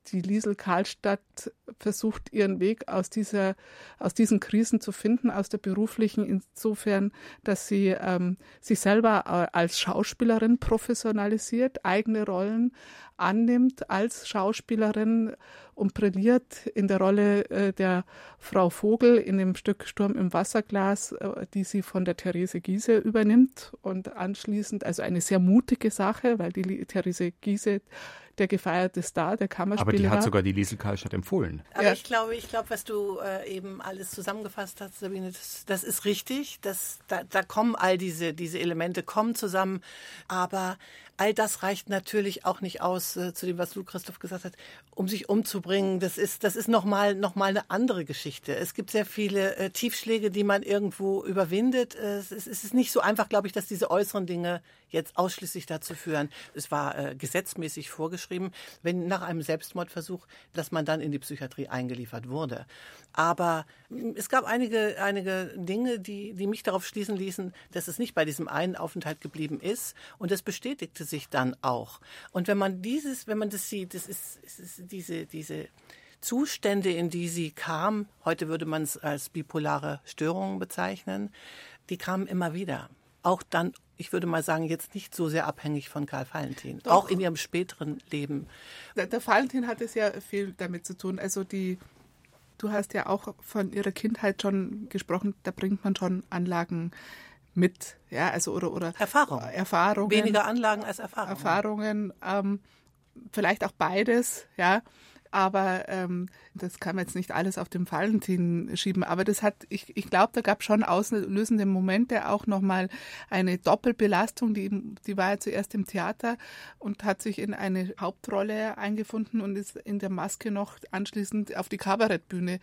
die Liesel Karlstadt versucht ihren Weg aus dieser, aus diesen Krisen zu finden, aus der beruflichen insofern, dass sie ähm, sich selber äh, als Schauspielerin professionalisiert, eigene Rollen annimmt als Schauspielerin und brilliert in der Rolle äh, der Frau Vogel in dem Stück Sturm im Wasserglas, äh, die sie von der Therese Giese übernimmt und anschließend, also eine sehr mutige Sache, weil die Therese Giese der gefeierte Star der Kammerspiele Aber die hat war. sogar die Liesel Karlstadt empfohlen. Aber ja. ich glaube, ich glaube, was du äh, eben alles zusammengefasst hast, Sabine, das, das ist richtig. Das, da, da kommen all diese, diese Elemente kommen zusammen. Aber all das reicht natürlich auch nicht aus äh, zu dem, was du, Christoph, gesagt hast, um sich umzubringen. Das ist, das ist nochmal noch mal eine andere Geschichte. Es gibt sehr viele äh, Tiefschläge, die man irgendwo überwindet. Es ist, es ist nicht so einfach, glaube ich, dass diese äußeren Dinge jetzt ausschließlich dazu führen. Es war äh, gesetzmäßig vorgeschrieben, wenn nach einem Selbstmordversuch, dass man dann in die Psychiatrie eingeliefert wurde. Aber hm, es gab einige, einige Dinge, die, die mich darauf schließen ließen, dass es nicht bei diesem einen Aufenthalt geblieben ist. Und das bestätigte sich dann auch. Und wenn man dieses, wenn man das sieht, das ist, ist diese, diese Zustände, in die sie kam, heute würde man es als bipolare Störungen bezeichnen, die kamen immer wieder. Auch dann, ich würde mal sagen, jetzt nicht so sehr abhängig von Karl Valentin, Doch. auch in ihrem späteren Leben. Der, der Valentin hat es ja viel damit zu tun. Also die Du hast ja auch von ihrer Kindheit schon gesprochen, da bringt man schon Anlagen mit, ja, also oder oder Erfahrung. Erfahrungen. Weniger Anlagen als Erfahrungen. Erfahrungen, ähm, vielleicht auch beides, ja. Aber ähm, das kann man jetzt nicht alles auf den Valentin schieben. Aber das hat, ich, ich glaube, da gab es schon auslösende Momente, auch nochmal eine Doppelbelastung. Die, die war ja zuerst im Theater und hat sich in eine Hauptrolle eingefunden und ist in der Maske noch anschließend auf die Kabarettbühne.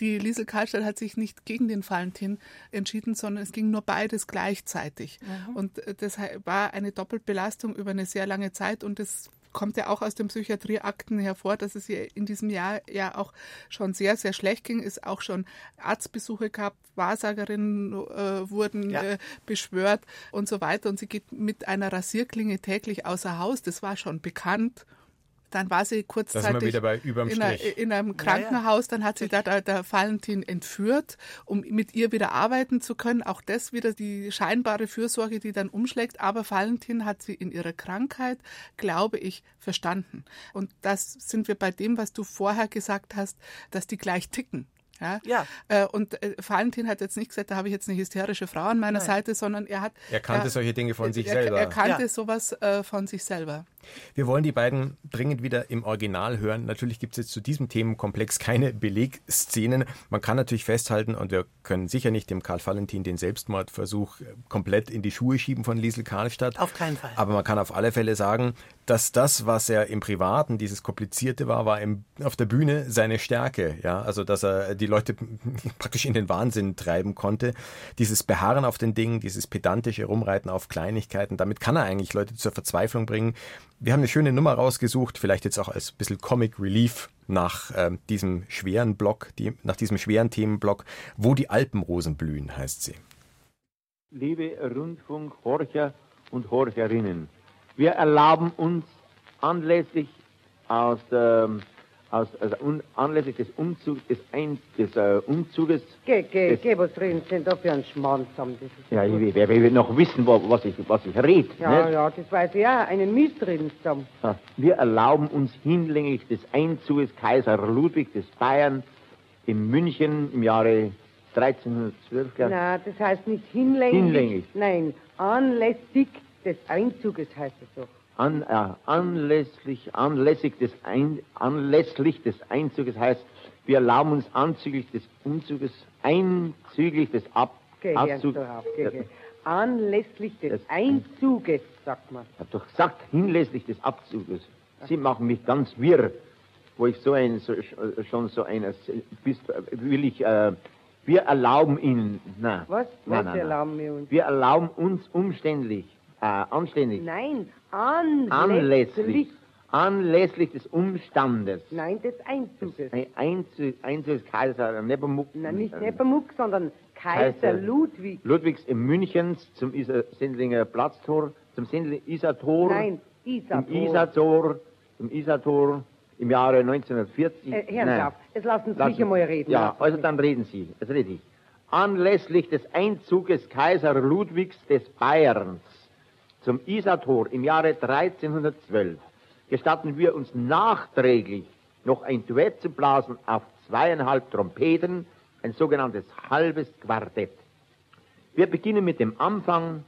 Die Liesel Karlstadt hat sich nicht gegen den Valentin entschieden, sondern es ging nur beides gleichzeitig. Mhm. Und äh, das war eine Doppelbelastung über eine sehr lange Zeit und das kommt ja auch aus den Psychiatrieakten hervor, dass es ihr in diesem Jahr ja auch schon sehr, sehr schlecht ging, es auch schon Arztbesuche gab, Wahrsagerinnen äh, wurden ja. äh, beschwört und so weiter. Und sie geht mit einer Rasierklinge täglich außer Haus. Das war schon bekannt. Dann war sie kurzzeitig in, einer, in, einem Krankenhaus. Dann hat sie da der, der Valentin entführt, um mit ihr wieder arbeiten zu können. Auch das wieder die scheinbare Fürsorge, die dann umschlägt. Aber Valentin hat sie in ihrer Krankheit, glaube ich, verstanden. Und das sind wir bei dem, was du vorher gesagt hast, dass die gleich ticken. Ja. ja. Äh, und äh, Valentin hat jetzt nicht gesagt, da habe ich jetzt eine hysterische Frau an meiner Nein. Seite, sondern er hat. Er kannte er, solche Dinge von sich er, selber. Er kannte ja. sowas äh, von sich selber. Wir wollen die beiden dringend wieder im Original hören. Natürlich gibt es jetzt zu diesem Themenkomplex keine Belegszenen. Man kann natürlich festhalten, und wir können sicher nicht dem Karl Valentin den Selbstmordversuch komplett in die Schuhe schieben von Liesel Karlstadt. Auf keinen Fall. Aber man kann auf alle Fälle sagen, dass das, was er im Privaten, dieses Komplizierte war, war im, auf der Bühne seine Stärke. Ja, also dass er die Leute praktisch in den Wahnsinn treiben konnte. Dieses Beharren auf den Dingen, dieses pedantische Rumreiten auf Kleinigkeiten, damit kann er eigentlich Leute zur Verzweiflung bringen. Wir haben eine schöne Nummer rausgesucht, vielleicht jetzt auch als bisschen Comic Relief nach äh, diesem schweren Block, die, nach diesem schweren Themenblock, wo die Alpenrosen blühen, heißt sie. Liebe Rundfunkhorcher und Horcherinnen, wir erlauben uns anlässlich aus der aus, also un, anlässlich des Umzugs, des, Ein, des äh, Umzuges. Geh, geh, geh, was reden Sie denn da für ein Schmarrn Ja, ich, wer will noch wissen, was ich, was ich rede. Ja, nicht? ja, das weiß ich auch, einen Mist reden zusammen. Ja, wir erlauben uns hinlänglich des Einzuges Kaiser Ludwig des Bayern in München im Jahre 1312. Nein, das heißt nicht hinlänglich. Hinlänglich. Nein, anlässlich des Einzuges heißt es doch an, äh, anlässlich, anlässlich, des Ein, anlässlich des Einzuges heißt, wir erlauben uns anzüglich des Umzuges, einzüglich des Ab, okay, Abzugs. Okay, Anlässlich des Einzuges, sagt man. Ich habe doch gesagt, hinlässlich des Abzuges. Sie machen mich ganz wirr, wo ich so ein, so, schon so eines, bist, will ich, äh, wir erlauben Ihnen, na. Was? Was nein, erlauben wir uns? Wir erlauben uns umständlich, äh, anständig. Nein, Anlässlich. Anlässlich des Umstandes. Nein, des Einzuges. Einzug, Einzugs Kaiser Nepomuk. Nein, nicht Nepomuk, sondern Kaiser, Kaiser Ludwig. Ludwigs in Münchens zum Isa Sendlinger Platztor, zum Sendlinger Isator. Nein, Isator. Im Isator, im Isator im Jahre 1940. Äh, Herr Graf, jetzt lassen Sie mich einmal reden. Ja, also dann reden Sie. Jetzt rede ich. Anlässlich des Einzuges Kaiser Ludwigs des Bayerns zum Isartor im Jahre 1312 gestatten wir uns nachträglich noch ein Duett zu blasen auf zweieinhalb Trompeten, ein sogenanntes halbes Quartett. Wir beginnen mit dem Anfang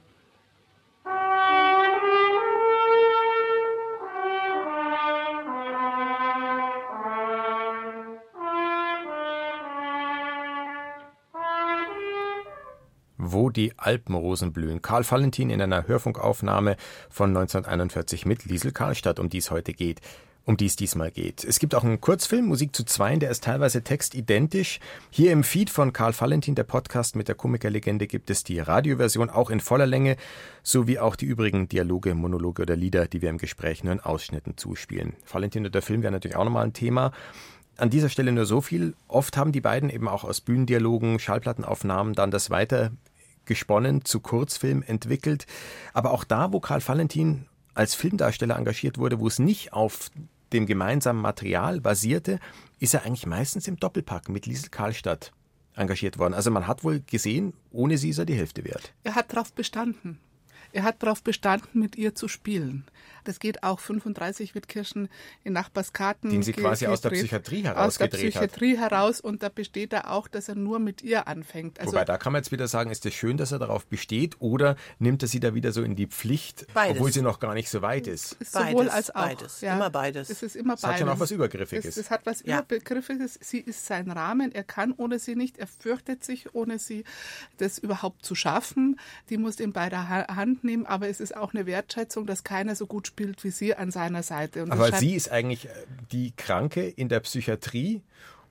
wo die Alpenrosen blühen. Karl Valentin in einer Hörfunkaufnahme von 1941 mit Liesel Karlstadt, um die es heute geht um die es diesmal geht. Es gibt auch einen Kurzfilm, Musik zu zweien, der ist teilweise textidentisch. Hier im Feed von Karl Valentin, der Podcast mit der Komikerlegende, gibt es die Radioversion auch in voller Länge, sowie auch die übrigen Dialoge, Monologe oder Lieder, die wir im Gespräch nur in Ausschnitten zuspielen. Valentin und der Film wäre natürlich auch nochmal ein Thema. An dieser Stelle nur so viel. Oft haben die beiden eben auch aus Bühnendialogen, Schallplattenaufnahmen dann das weiter gesponnen, zu Kurzfilm entwickelt. Aber auch da, wo Karl Valentin als Filmdarsteller engagiert wurde, wo es nicht auf dem gemeinsamen Material basierte, ist er eigentlich meistens im Doppelpack mit Liesel Karlstadt engagiert worden. Also man hat wohl gesehen, ohne sie ist er die Hälfte wert. Er hat darauf bestanden. er hat darauf bestanden, mit ihr zu spielen. Das geht auch 35 Wittkirchen in Nachbarskarten. Den sie quasi aus der Psychiatrie heraus Aus der Psychiatrie hat. heraus und da besteht er auch, dass er nur mit ihr anfängt. Also Wobei, da kann man jetzt wieder sagen, ist es schön, dass er darauf besteht oder nimmt er sie da wieder so in die Pflicht, beides. obwohl sie noch gar nicht so weit ist? ist sowohl als auch. Beides, ja. immer beides. Es ist immer beides. Das hat schon auch was Übergriffiges. Es, es hat was ja. Übergriffiges. Sie ist sein Rahmen, er kann ohne sie nicht, er fürchtet sich ohne sie, das überhaupt zu schaffen. Die muss ihn bei der Hand nehmen, aber es ist auch eine Wertschätzung, dass keiner so gut spielt wie sie an seiner Seite. Und Aber sie ist eigentlich äh, die Kranke in der Psychiatrie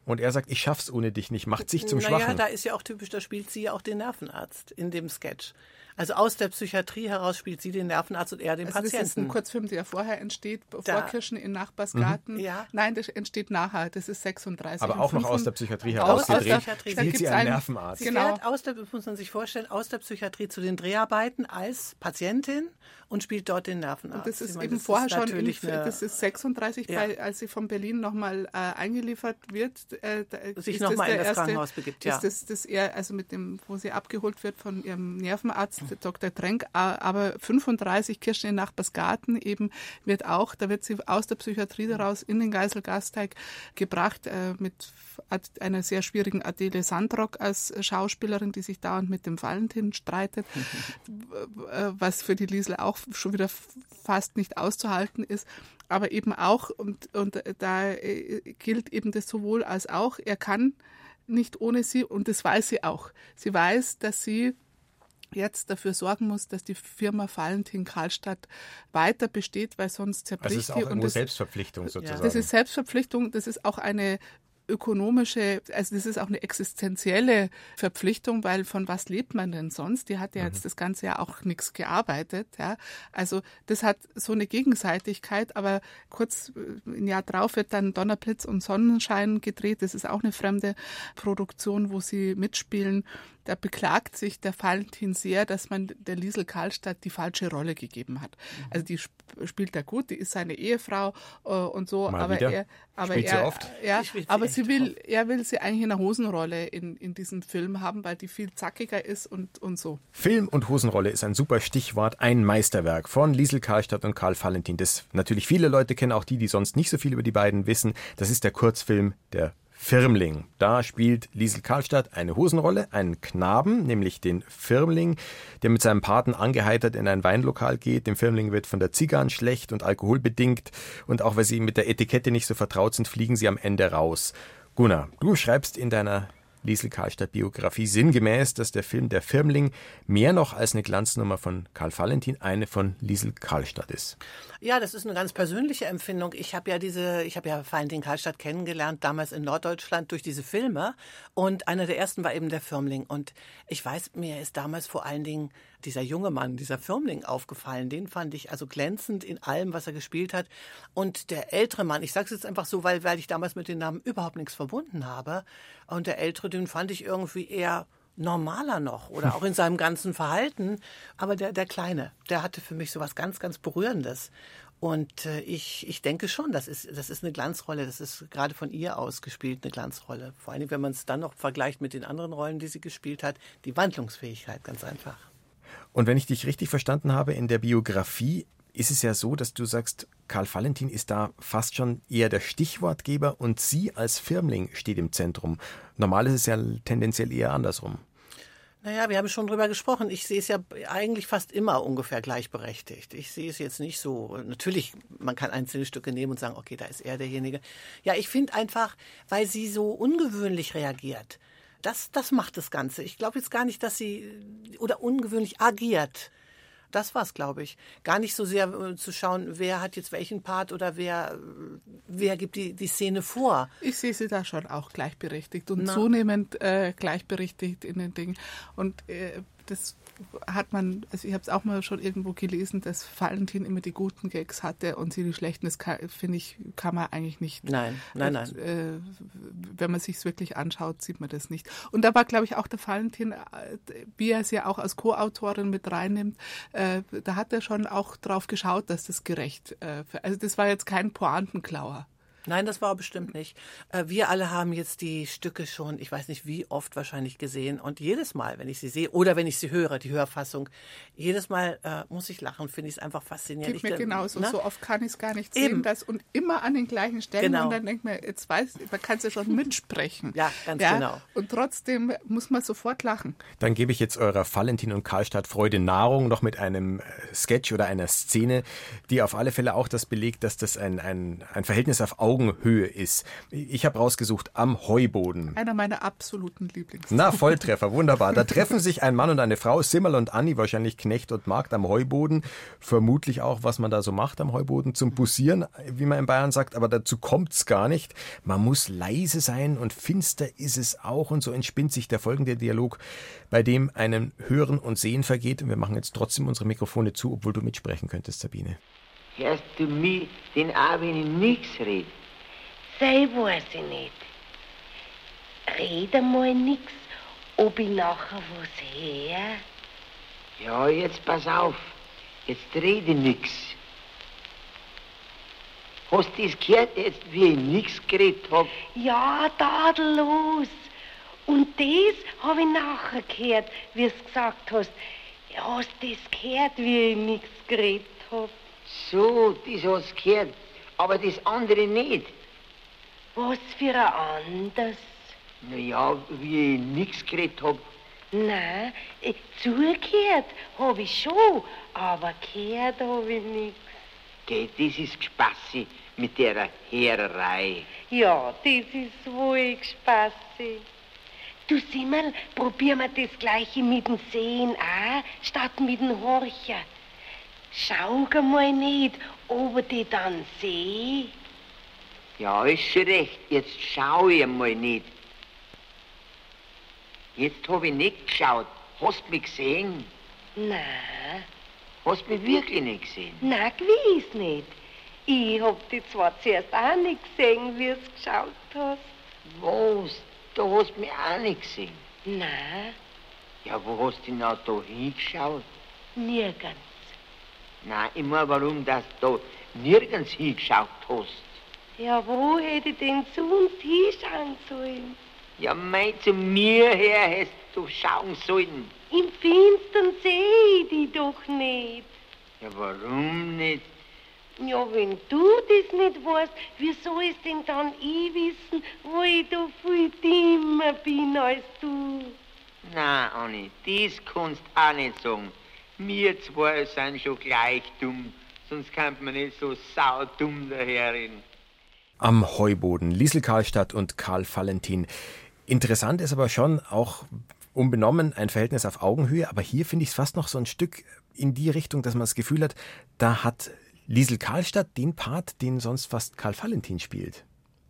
und er sagt, ich schaff's ohne dich nicht, macht sich zum naja, Schwachen. Ja, da ist ja auch typisch, da spielt sie ja auch den Nervenarzt in dem Sketch. Also aus der Psychiatrie heraus spielt sie den Nervenarzt und er den also Patienten. Das ist ein Kurzfilm, der vorher entsteht, da. vor Kirchen in Nachbarsgarten. Mhm. Ja. Nein, das entsteht nachher. Das ist 36. Aber auch noch aus der Psychiatrie heraus aus gedreht. Der Psychiatrie. Spielt sie einen Nervenarzt. Sie genau. aus der, muss man sich vorstellen, aus der Psychiatrie zu den Dreharbeiten als Patientin und spielt dort den Nervenarzt. Und das ist meine, eben das vorher ist schon, in, das ist 36, ja. bei, als sie von Berlin nochmal äh, eingeliefert wird. Äh, Sich nochmal in das erste, Krankenhaus begibt, ja. Ist das, das eher, also mit dem, wo sie abgeholt wird von ihrem Nervenarzt, Dr. Trenk, aber 35 Kirchen in Nachbarsgarten eben wird auch, da wird sie aus der Psychiatrie daraus in den Geiselgasteig gebracht äh, mit einer sehr schwierigen Adele Sandrock als Schauspielerin, die sich dauernd mit dem Valentin streitet, was für die Liesel auch schon wieder fast nicht auszuhalten ist. Aber eben auch, und, und da äh, gilt eben das sowohl als auch, er kann nicht ohne sie und das weiß sie auch. Sie weiß, dass sie jetzt dafür sorgen muss, dass die Firma Valentin Karlstadt weiter besteht, weil sonst zerbricht also ist auch die. Und das, Selbstverpflichtung sozusagen. Das ist Selbstverpflichtung, das ist auch eine ökonomische, also das ist auch eine existenzielle Verpflichtung, weil von was lebt man denn sonst? Die hat ja jetzt mhm. das ganze Jahr auch nichts gearbeitet, ja. Also das hat so eine Gegenseitigkeit, aber kurz äh, ein Jahr drauf wird dann Donnerblitz und Sonnenschein gedreht. Das ist auch eine fremde Produktion, wo sie mitspielen. Da beklagt sich der Valentin sehr, dass man der Liesel Karlstadt die falsche Rolle gegeben hat. Mhm. Also die spielt er gut, die ist seine Ehefrau äh, und so, Mal aber wieder. er, aber spielt er, sie oft? ja, aber sie will, er will sie eigentlich in einer Hosenrolle in, in diesem Film haben, weil die viel zackiger ist und, und so. Film und Hosenrolle ist ein super Stichwort, ein Meisterwerk von Liesel Karlstadt und Karl Valentin. Das natürlich viele Leute kennen, auch die, die sonst nicht so viel über die beiden wissen. Das ist der Kurzfilm der Firmling. Da spielt Liesel Karlstadt eine Hosenrolle, einen Knaben, nämlich den Firmling, der mit seinem Paten angeheitert in ein Weinlokal geht. Dem Firmling wird von der Zigarren schlecht und alkoholbedingt und auch weil sie mit der Etikette nicht so vertraut sind, fliegen sie am Ende raus. Gunnar, du schreibst in deiner Liesel Karlstadt Biografie sinngemäß, dass der Film Der Firmling mehr noch als eine Glanznummer von Karl Valentin eine von Liesel Karlstadt ist. Ja, das ist eine ganz persönliche Empfindung. Ich habe ja diese, ich habe ja Valentin Karlstadt kennengelernt, damals in Norddeutschland durch diese Filme. Und einer der ersten war eben der Firmling. Und ich weiß, mir ist damals vor allen Dingen dieser junge Mann, dieser Firmling aufgefallen. Den fand ich also glänzend in allem, was er gespielt hat. Und der ältere Mann, ich sage es jetzt einfach so, weil, weil ich damals mit den Namen überhaupt nichts verbunden habe. Und der ältere, den fand ich irgendwie eher normaler noch oder auch in seinem ganzen Verhalten. Aber der, der Kleine, der hatte für mich so was ganz, ganz Berührendes. Und äh, ich, ich denke schon, das ist, das ist eine Glanzrolle. Das ist gerade von ihr aus gespielt, eine Glanzrolle. Vor allem, wenn man es dann noch vergleicht mit den anderen Rollen, die sie gespielt hat. Die Wandlungsfähigkeit, ganz einfach. Und wenn ich dich richtig verstanden habe, in der Biografie ist es ja so, dass du sagst, Karl Valentin ist da fast schon eher der Stichwortgeber und sie als Firmling steht im Zentrum. Normal ist es ja tendenziell eher andersrum. Naja, wir haben schon drüber gesprochen. Ich sehe es ja eigentlich fast immer ungefähr gleichberechtigt. Ich sehe es jetzt nicht so. Natürlich, man kann einzelne Stücke nehmen und sagen, okay, da ist er derjenige. Ja, ich finde einfach, weil sie so ungewöhnlich reagiert. Das, das macht das Ganze. Ich glaube jetzt gar nicht, dass sie oder ungewöhnlich agiert. Das war's, glaube ich. Gar nicht so sehr äh, zu schauen, wer hat jetzt welchen Part oder wer, äh, wer gibt die, die Szene vor. Ich sehe sie da schon auch gleichberechtigt und Na. zunehmend äh, gleichberechtigt in den Dingen. Und äh, das hat man, also ich habe es auch mal schon irgendwo gelesen, dass Valentin immer die guten Gags hatte und sie die schlechten. Das finde ich, kann man eigentlich nicht. Nein, nein, nein. Äh, wenn man sich wirklich anschaut, sieht man das nicht. Und da war, glaube ich, auch der Valentin, äh, wie er es ja auch als Co-Autorin mit reinnimmt, äh, da hat er schon auch drauf geschaut, dass das gerecht, äh, also das war jetzt kein Pointenklauer. Nein, das war bestimmt nicht. Äh, wir alle haben jetzt die Stücke schon, ich weiß nicht wie oft wahrscheinlich gesehen. Und jedes Mal, wenn ich sie sehe oder wenn ich sie höre, die Hörfassung, jedes Mal äh, muss ich lachen, finde ich es einfach faszinierend. Geht mir genauso. Ne? So oft kann ich es gar nicht sehen. Das, und immer an den gleichen Stellen. Genau. Und dann denkt man, jetzt weiß, man kann es ja schon mitsprechen. ja, ganz ja? genau. Und trotzdem muss man sofort lachen. Dann gebe ich jetzt eurer Valentin und Karlstadt Freude Nahrung noch mit einem äh, Sketch oder einer Szene, die auf alle Fälle auch das belegt, dass das ein, ein, ein Verhältnis auf Augenhöhe ist. Ich habe rausgesucht, am Heuboden. Einer meiner absoluten Lieblings. Na, Volltreffer, wunderbar. Da treffen sich ein Mann und eine Frau, Simmel und Anni, wahrscheinlich Knecht und Markt am Heuboden. Vermutlich auch, was man da so macht am Heuboden, zum Bussieren, wie man in Bayern sagt, aber dazu kommt's gar nicht. Man muss leise sein und finster ist es auch und so entspinnt sich der folgende Dialog, bei dem einem Hören und Sehen vergeht. Und wir machen jetzt trotzdem unsere Mikrofone zu, obwohl du mitsprechen könntest, Sabine. Hörst du mich wenn ich nichts rede? Sei weiß ich nicht. Rede mal nix, ob ich nachher was her. Ja, jetzt pass auf. Jetzt rede nix. Hast du das gehört jetzt, wie ich nix geredet hab? Ja, tadellos. Und das hab ich nachher gehört, wie du gesagt hast. Hast du das gehört, wie ich nix geredet hab? So, das hast du gehört. Aber das andere nicht. Was für ein anderes? Naja, wie ich nichts geredet hab. Nein, zugehört hab ich schon, aber gehört hab ich nichts. Geh, das ist Gespassi mit der Hererei. Ja, das ist wohl Gespassi. Du Simmel, probieren wir das Gleiche mit dem Sehen auch, statt mit dem Horcher. Schau mal nicht, ob ich die dann sehe. Ja, ist schon recht. Jetzt schau ich mal nicht. Jetzt hab ich nicht geschaut. Hast du mich gesehen? Nein. Hast du mich wirklich nicht gesehen? Nein, gewiss nicht. Ich hab dich zwar zuerst auch nicht gesehen, wie du geschaut hast. Was? Du hast mich auch nicht gesehen? Nein. Ja, wo hast du denn auch da hingeschaut? Nirgends. Nein, immer warum, dass du nirgends hingeschaut hast. Ja, wo hätte ich denn zu uns hinschauen sollen? Ja, mei, zu mir her hättest du schauen sollen. Im Finstern sehe ich dich doch nicht. Ja, warum nicht? Ja, wenn du das nicht weißt, wie soll es denn dann ich wissen, wo ich da viel dümmer bin als du? Na, Anni, das kannst du auch nicht sagen. Wir zwei sind schon gleich dumm, sonst kann man nicht so saudumm daherreden. Am Heuboden, Liesel Karlstadt und Karl Valentin. Interessant ist aber schon auch unbenommen ein Verhältnis auf Augenhöhe, aber hier finde ich es fast noch so ein Stück in die Richtung, dass man das Gefühl hat, da hat Liesel Karlstadt den Part, den sonst fast Karl Valentin spielt.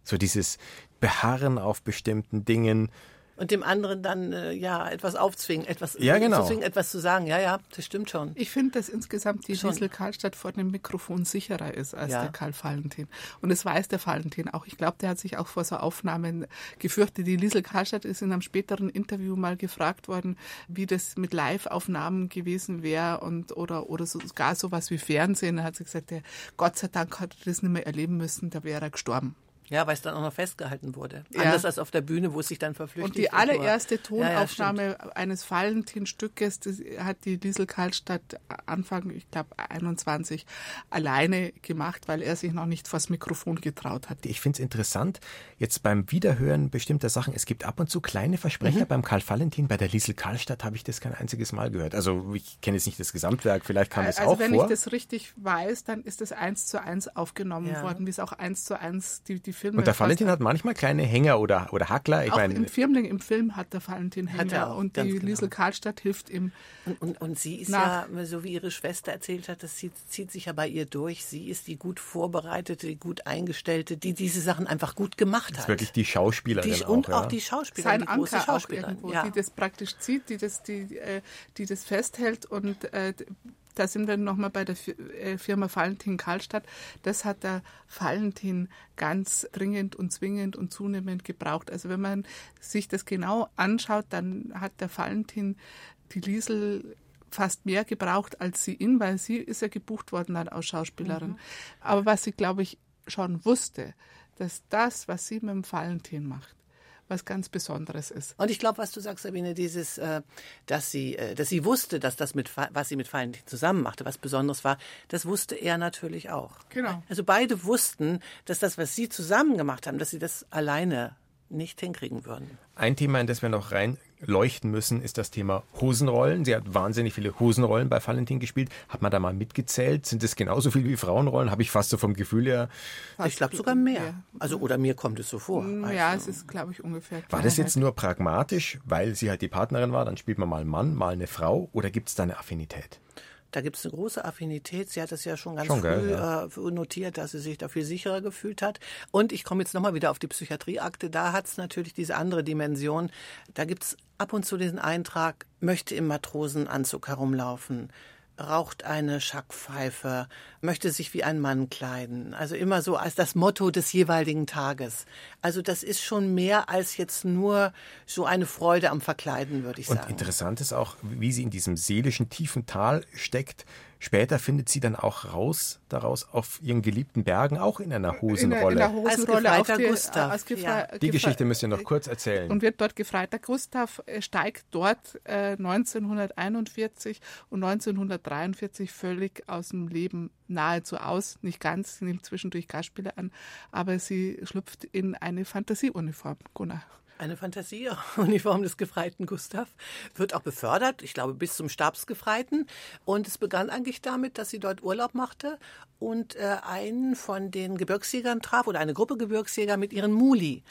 So dieses Beharren auf bestimmten Dingen, und dem anderen dann äh, ja etwas aufzwingen, etwas ja, genau. zu zwingen, etwas zu sagen. Ja, ja, das stimmt schon. Ich finde, dass insgesamt die Liesel Karlstadt vor dem Mikrofon sicherer ist als ja. der Karl Valentin. Und das weiß der Valentin auch. Ich glaube, der hat sich auch vor so Aufnahmen gefürchtet. Die Liesel Karlstadt ist in einem späteren Interview mal gefragt worden, wie das mit Live-Aufnahmen gewesen wäre und oder oder sogar sowas wie Fernsehen. Da hat sie gesagt, der, Gott sei Dank hat er das nicht mehr erleben müssen, da wäre er gestorben. Ja, weil es dann auch noch festgehalten wurde. Ja. Anders als auf der Bühne, wo es sich dann verflüchtigt. Und die allererste Tonaufnahme ja, ja, eines Valentin-Stückes hat die Liesel Karlstadt Anfang, ich glaube 21, alleine gemacht, weil er sich noch nicht vors Mikrofon getraut hat. Ich finde es interessant, jetzt beim Wiederhören bestimmter Sachen, es gibt ab und zu kleine Versprecher mhm. beim Karl Valentin, bei der Liesel Karlstadt habe ich das kein einziges Mal gehört. Also ich kenne jetzt nicht das Gesamtwerk, vielleicht kam das also auch vor. Also wenn ich das richtig weiß, dann ist das eins zu eins aufgenommen worden, wie es auch eins zu eins die, die Filme. Und der Valentin hat manchmal kleine Hänger oder, oder Hackler. Ich auch meine, im Firmling, im Film hat der Valentin Hänger auch, und die genau. Liesel Karlstadt hilft ihm. Und, und, und sie ist nach. ja, so wie ihre Schwester erzählt hat, das zieht, zieht sich ja bei ihr durch. Sie ist die gut vorbereitete, die gut eingestellte, die diese Sachen einfach gut gemacht hat. Das ist wirklich die Schauspielerin die, auch. Und ja. auch die Schauspielerin, Sein die große Anker Schauspielerin. Auch irgendwo, ja. die das praktisch zieht, die das, die, äh, die das festhält und äh, da sind wir nochmal bei der äh, Firma Valentin Karlstadt. Das hat der Valentin ganz dringend und zwingend und zunehmend gebraucht. Also wenn man sich das genau anschaut, dann hat der Valentin die Liesel fast mehr gebraucht als sie ihn, weil sie ist ja gebucht worden dann als Schauspielerin. Mhm. Aber was sie, glaube ich, schon wusste, dass das, was sie mit dem Valentin macht, was ganz Besonderes ist. Und ich glaube, was du sagst, Sabine, dieses, äh, dass sie, äh, dass sie wusste, dass das mit, was sie mit Valentin zusammen machte, was Besonderes war, das wusste er natürlich auch. Genau. Also beide wussten, dass das, was sie zusammen gemacht haben, dass sie das alleine nicht hinkriegen würden. Ein Thema, in das wir noch reinleuchten müssen, ist das Thema Hosenrollen. Sie hat wahnsinnig viele Hosenrollen bei Valentin gespielt. Hat man da mal mitgezählt? Sind es genauso viele wie Frauenrollen? Habe ich fast so vom Gefühl her. Ich glaube sogar mehr. Also oder mir kommt es so vor. Ja, also. es ist, glaube ich, ungefähr. War das jetzt nur pragmatisch, weil sie halt die Partnerin war, dann spielt man mal einen Mann, mal eine Frau oder gibt es da eine Affinität? Da gibt es eine große Affinität. Sie hat es ja schon ganz Schon, früh gell, ja. äh, notiert, dass sie sich da viel sicherer gefühlt hat. Und ich komme jetzt nochmal wieder auf die Psychiatrieakte. Da hat es natürlich diese andere Dimension. Da gibt es ab und zu diesen Eintrag, möchte im Matrosenanzug herumlaufen raucht eine Schackpfeife, möchte sich wie ein Mann kleiden. Also immer so als das Motto des jeweiligen Tages. Also das ist schon mehr als jetzt nur so eine Freude am Verkleiden, würde ich Und sagen. interessant ist auch, wie sie in diesem seelischen tiefen Tal steckt. Später findet sie dann auch raus daraus auf ihren geliebten Bergen, auch in einer Hosenrolle. In der, in der Hosenrolle Als auf Gefreiter die, Gustav, als Gefre ja. die Gefre- Geschichte müsst ihr noch kurz erzählen. und wird dort Gefreiter. Gustav äh, steigt dort äh, 1941 und 1943 völlig aus dem Leben nahezu aus. Nicht ganz, sie nimmt zwischendurch Gastspiele an, aber sie schlüpft in eine Fantasieuniform, Gunnar. Eine Fantasieuniform des Gefreiten Gustav wird auch befördert, ich glaube bis zum Stabsgefreiten. Und es begann eigentlich damit, dass sie dort Urlaub machte und äh, einen von den Gebirgsjägern traf oder eine Gruppe Gebirgsjäger mit ihren Muli.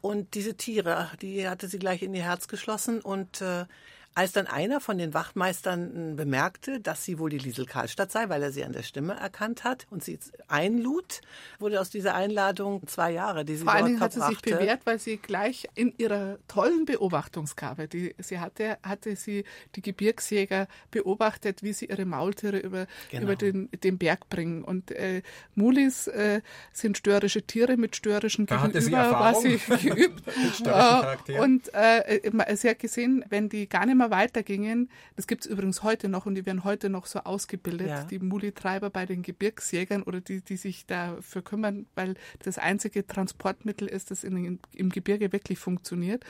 Und diese Tiere, die hatte sie gleich in ihr Herz geschlossen und äh, als dann einer von den Wachtmeistern bemerkte, dass sie wohl die Liesel Karlstadt sei, weil er sie an der Stimme erkannt hat und sie einlud, wurde aus dieser Einladung zwei Jahre, die sie Vor allen dort Dingen hat sie sich bewährt, weil sie gleich in ihrer tollen Beobachtungsgabe, die sie hatte, hatte sie die Gebirgsjäger beobachtet, wie sie ihre Maultiere über, Genau. über den, den Berg bringen. Und äh, Mulis äh, sind störrische Tiere mit störrischen Da hatte sie Gegenüber, war sie Erfahrung. geübt. Mit störrischen Äh, Charakteren. und äh, sie hat gesehen, wenn die gar weitergingen, das gibt es übrigens heute noch und die werden heute noch so ausgebildet, Ja. die Muli-Treiber bei den Gebirgsjägern oder die, die sich dafür kümmern, weil das einzige Transportmittel ist, das in, im Gebirge wirklich funktioniert.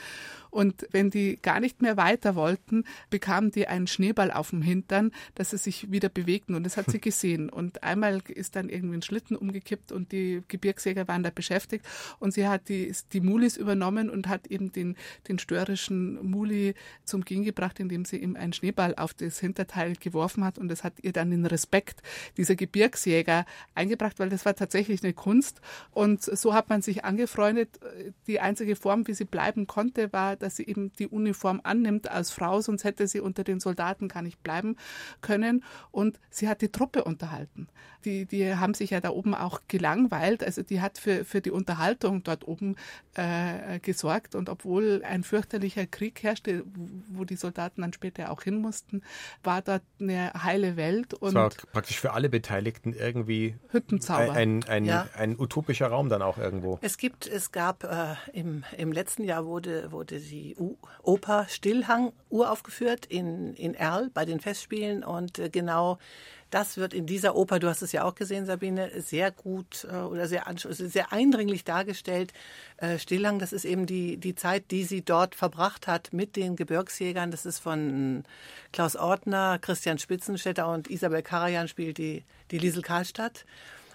Und wenn die gar nicht mehr weiter wollten, bekamen die einen Schneeball auf dem Hintern, dass sie sich wieder bewegten. Und das hat sie gesehen. Und einmal ist dann irgendwie ein Schlitten umgekippt und die Gebirgsjäger waren da beschäftigt. Und sie hat die, die Mulis übernommen und hat eben den, den störrischen Muli zum Gehen gebracht, indem sie ihm einen Schneeball auf das Hinterteil geworfen hat. Und das hat ihr dann den Respekt dieser Gebirgsjäger eingebracht, weil das war tatsächlich eine Kunst. Und so hat man sich angefreundet. Die einzige Form, wie sie bleiben konnte, war, dass sie eben die Uniform annimmt als Frau, sonst hätte sie unter den Soldaten gar nicht bleiben können. Und sie hat die Truppe unterhalten. Die, die haben sich ja da oben auch gelangweilt. Also die hat für, für die Unterhaltung dort oben äh, gesorgt. Und obwohl ein fürchterlicher Krieg herrschte, wo die Soldaten dann später auch hin mussten, war dort eine heile Welt und Es war praktisch für alle Beteiligten irgendwie Hüttenzauber. ein, ein, Ja. ein utopischer Raum dann auch irgendwo. Es gibt, es gab äh, im, im letzten Jahr wurde, wurde die U Oper Stillhang uraufgeführt in, in Erl bei den Festspielen und äh, genau das wird in dieser Oper, du hast es ja auch gesehen, Sabine, sehr gut äh, oder sehr, sehr eindringlich dargestellt. Äh, Stillhang, das ist eben die, die Zeit, die sie dort verbracht hat mit den Gebirgsjägern. Das ist von Klaus Ortner, Christian Spitzenstädter und Isabel Karajan spielt die, die Liesel Karlstadt.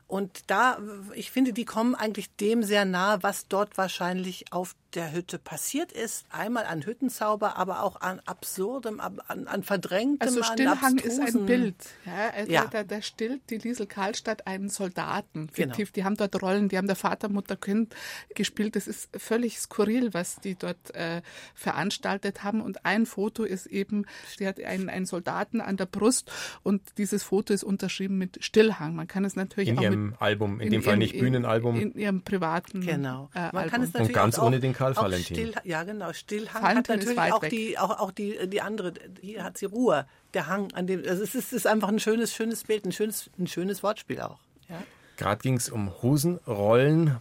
Und da, ich finde, die kommen eigentlich dem sehr nahe, was dort wahrscheinlich auf der Hütte passiert ist. Einmal an Hüttenzauber, aber auch an absurdem, an, an verdrängtem, Also an Stillhang ist ein Bild. Ja, also Ja. Da, da stillt die Liesel Karlstadt einen Soldaten. Genau. Die haben dort Rollen, die haben der Vater, Mutter, Kind gespielt. Das ist völlig skurril, was die dort äh, veranstaltet haben. Und ein Foto ist eben, sie hat einen, einen Soldaten an der Brust und dieses Foto ist unterschrieben mit Stillhang. Man kann es natürlich In auch ihrem mit, Album, in, dem Fall ihrem- nicht Bühnenalbum. In, in ihrem privaten Genau. Äh, Man kann Album. es natürlich ganz auch, ohne den Karl auch Valentin. Still, ja, genau. Stillhang Valentin hat natürlich auch weg. die, auch, auch die, die andere, hier hat sie Ruhe. Der Hang an dem, also es ist, es ist einfach ein schönes, schönes Bild, ein schönes, ein schönes Wortspiel auch. Ja. Gerade ging es um Hosenrollen.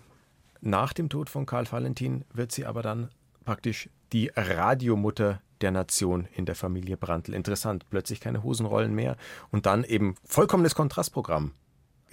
Nach dem Tod von Karl Valentin wird sie aber dann praktisch die Radiomutter der Nation in der Familie Brandl. Interessant, plötzlich keine Hosenrollen mehr und dann eben vollkommenes Kontrastprogramm.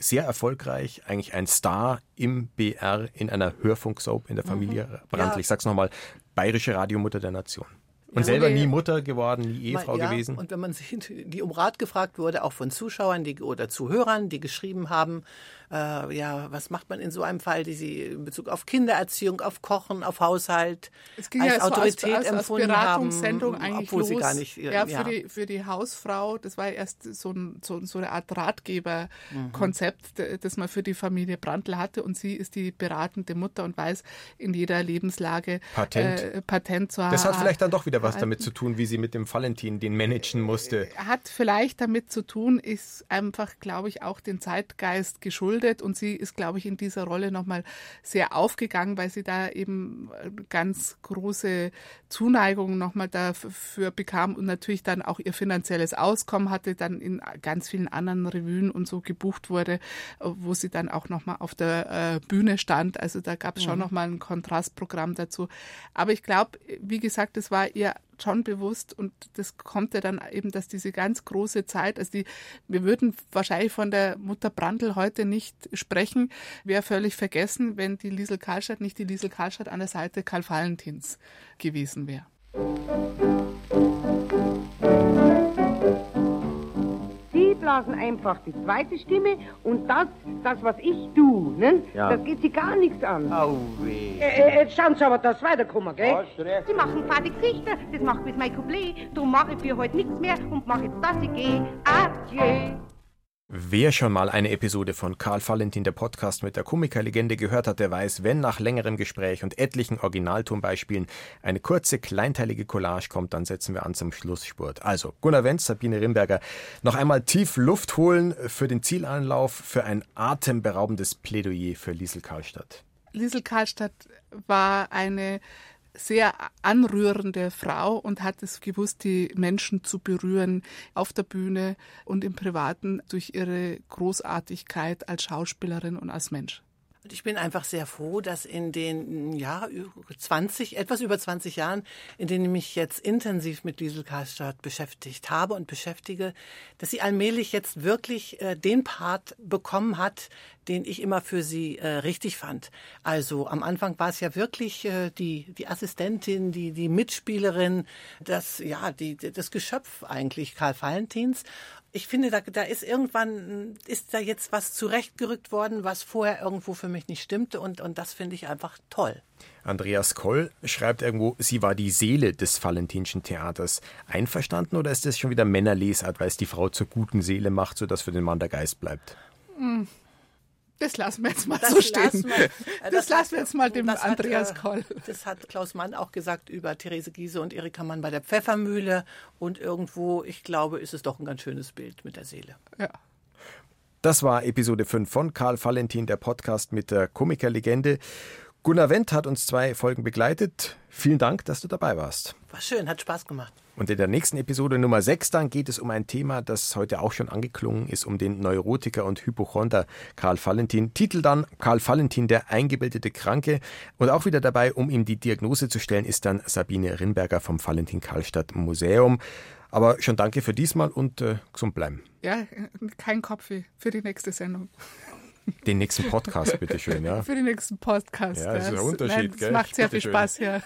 Sehr erfolgreich, eigentlich ein Star im BR in einer Hörfunksoap in der Familie mhm. Brandl. Ja. Ich sag's nochmal, bayerische Radiomutter der Nation. Und ja, selber nie Mutter geworden, nie Ehefrau ja, gewesen. Und wenn man sich die um Rat gefragt wurde, auch von Zuschauern die, oder Zuhörern, die geschrieben haben, äh, ja, was macht man in so einem Fall, die sie in Bezug auf Kindererziehung, auf Kochen, auf Haushalt es ging als ja Autorität als, als, empfunden als Beratungssendung haben, eigentlich obwohl los. sie gar nicht ja, ja, für die für die Hausfrau, das war erst so, ein, so, so eine Art Ratgeberkonzept, mhm. das man für die Familie Brandl hatte und sie ist die beratende Mutter und weiß in jeder Lebenslage Patent, äh, Patent zu haben. Das hat vielleicht dann doch wieder was damit zu tun, wie sie mit dem Valentin den managen musste. Hat vielleicht damit zu tun, ist einfach, glaube ich, auch den Zeitgeist geschuldet geschuldet und sie ist, glaube ich, in dieser Rolle nochmal sehr aufgegangen, weil sie da eben äh, ganz große Zuneigung nochmal dafür bekam und natürlich dann auch ihr finanzielles Auskommen hatte, dann in ganz vielen anderen Revuen und so gebucht wurde, wo sie dann auch nochmal auf der äh, Bühne stand. Also da gab es schon mhm. nochmal ein Kontrastprogramm dazu. Aber ich glaube, wie gesagt, es war ihr schon bewusst und das kommt ja dann eben, dass diese ganz große Zeit, also die, wir würden wahrscheinlich von der Mutter Brandl heute nicht sprechen, wäre völlig vergessen, wenn die Liesel Karlstadt nicht die Liesel Karlstadt an der Seite Karl Valentins gewesen wäre. Blasen einfach die zweite Stimme und das, das was ich tu, ne? Ja. das geht sie gar nichts an. Au weh. Äh, äh, jetzt schauen Sie aber, dass weiterkommen, gell? recht. Sie machen fade Gesichter, das macht bis mein Couplet. Darum mache ich für heute nichts mehr und mache jetzt, dass ich gehe. Adieu. Wer schon mal eine Episode von Karl Valentin, der Podcast mit der Komikerlegende gehört hat, der weiß, wenn nach längerem Gespräch und etlichen Originaltonbeispielen eine kurze, kleinteilige Collage kommt, dann setzen wir an zum Schlussspurt. Also, Gunnar Wenz, Sabine Rimberger, noch einmal tief Luft holen für den Zielanlauf, für ein atemberaubendes Plädoyer für Liesel Karlstadt. Liesel Karlstadt war eine sehr anrührende Frau und hat es gewusst, die Menschen zu berühren auf der Bühne und im Privaten durch ihre Großartigkeit als Schauspielerin und als Mensch. Und ich bin einfach sehr froh, dass in den ja 20, etwas über 20 Jahren, in denen ich mich jetzt intensiv mit Liesel Karlstadt beschäftigt habe und beschäftige, dass sie allmählich jetzt wirklich äh, den Part bekommen hat, den ich immer für sie äh, richtig fand. Also am Anfang war es ja wirklich äh, die die Assistentin, die die Mitspielerin, das ja die das Geschöpf eigentlich Karl Valentins ich finde, da, da ist irgendwann, ist da jetzt was zurechtgerückt worden, was vorher irgendwo für mich nicht stimmte und, und das finde ich einfach toll. Andreas Koll schreibt irgendwo, sie war die Seele des Valentinschen Theaters. Einverstanden oder ist das schon wieder Männerlesart, weil es die Frau zur guten Seele macht, sodass für den Mann der Geist bleibt? Das lassen wir jetzt mal das so stehen. Wir, das, das lassen wir jetzt mal dem Andreas hat, äh, Koll. Das hat Klaus Mann auch gesagt über Therese Giese und Erika Mann bei der Pfeffermühle. Und irgendwo, ich glaube, ist es doch ein ganz schönes Bild mit der Seele. Ja. Das war Episode 5 von Karl Valentin, der Podcast mit der Komikerlegende. Gunnar Wendt hat uns zwei Folgen begleitet. Vielen Dank, dass du dabei warst. War schön, hat Spaß gemacht. Und in der nächsten Episode Nummer 6 dann geht es um ein Thema, das heute auch schon angeklungen ist, um den Neurotiker und Hypochonder Karl Valentin. Titel dann Karl Valentin, der eingebildete Kranke. Und auch wieder dabei, um ihm die Diagnose zu stellen, ist dann Sabine Rinberger vom Valentin Karlstadt Museum. Aber schon danke für diesmal und äh, gesund bleiben. Ja, kein Kopfweh für die nächste Sendung. Den nächsten Podcast, bitteschön, ja. Für den nächsten Podcast. Ja, das ist ein Unterschied, Nein, das gell? macht sehr viel Spaß, ja.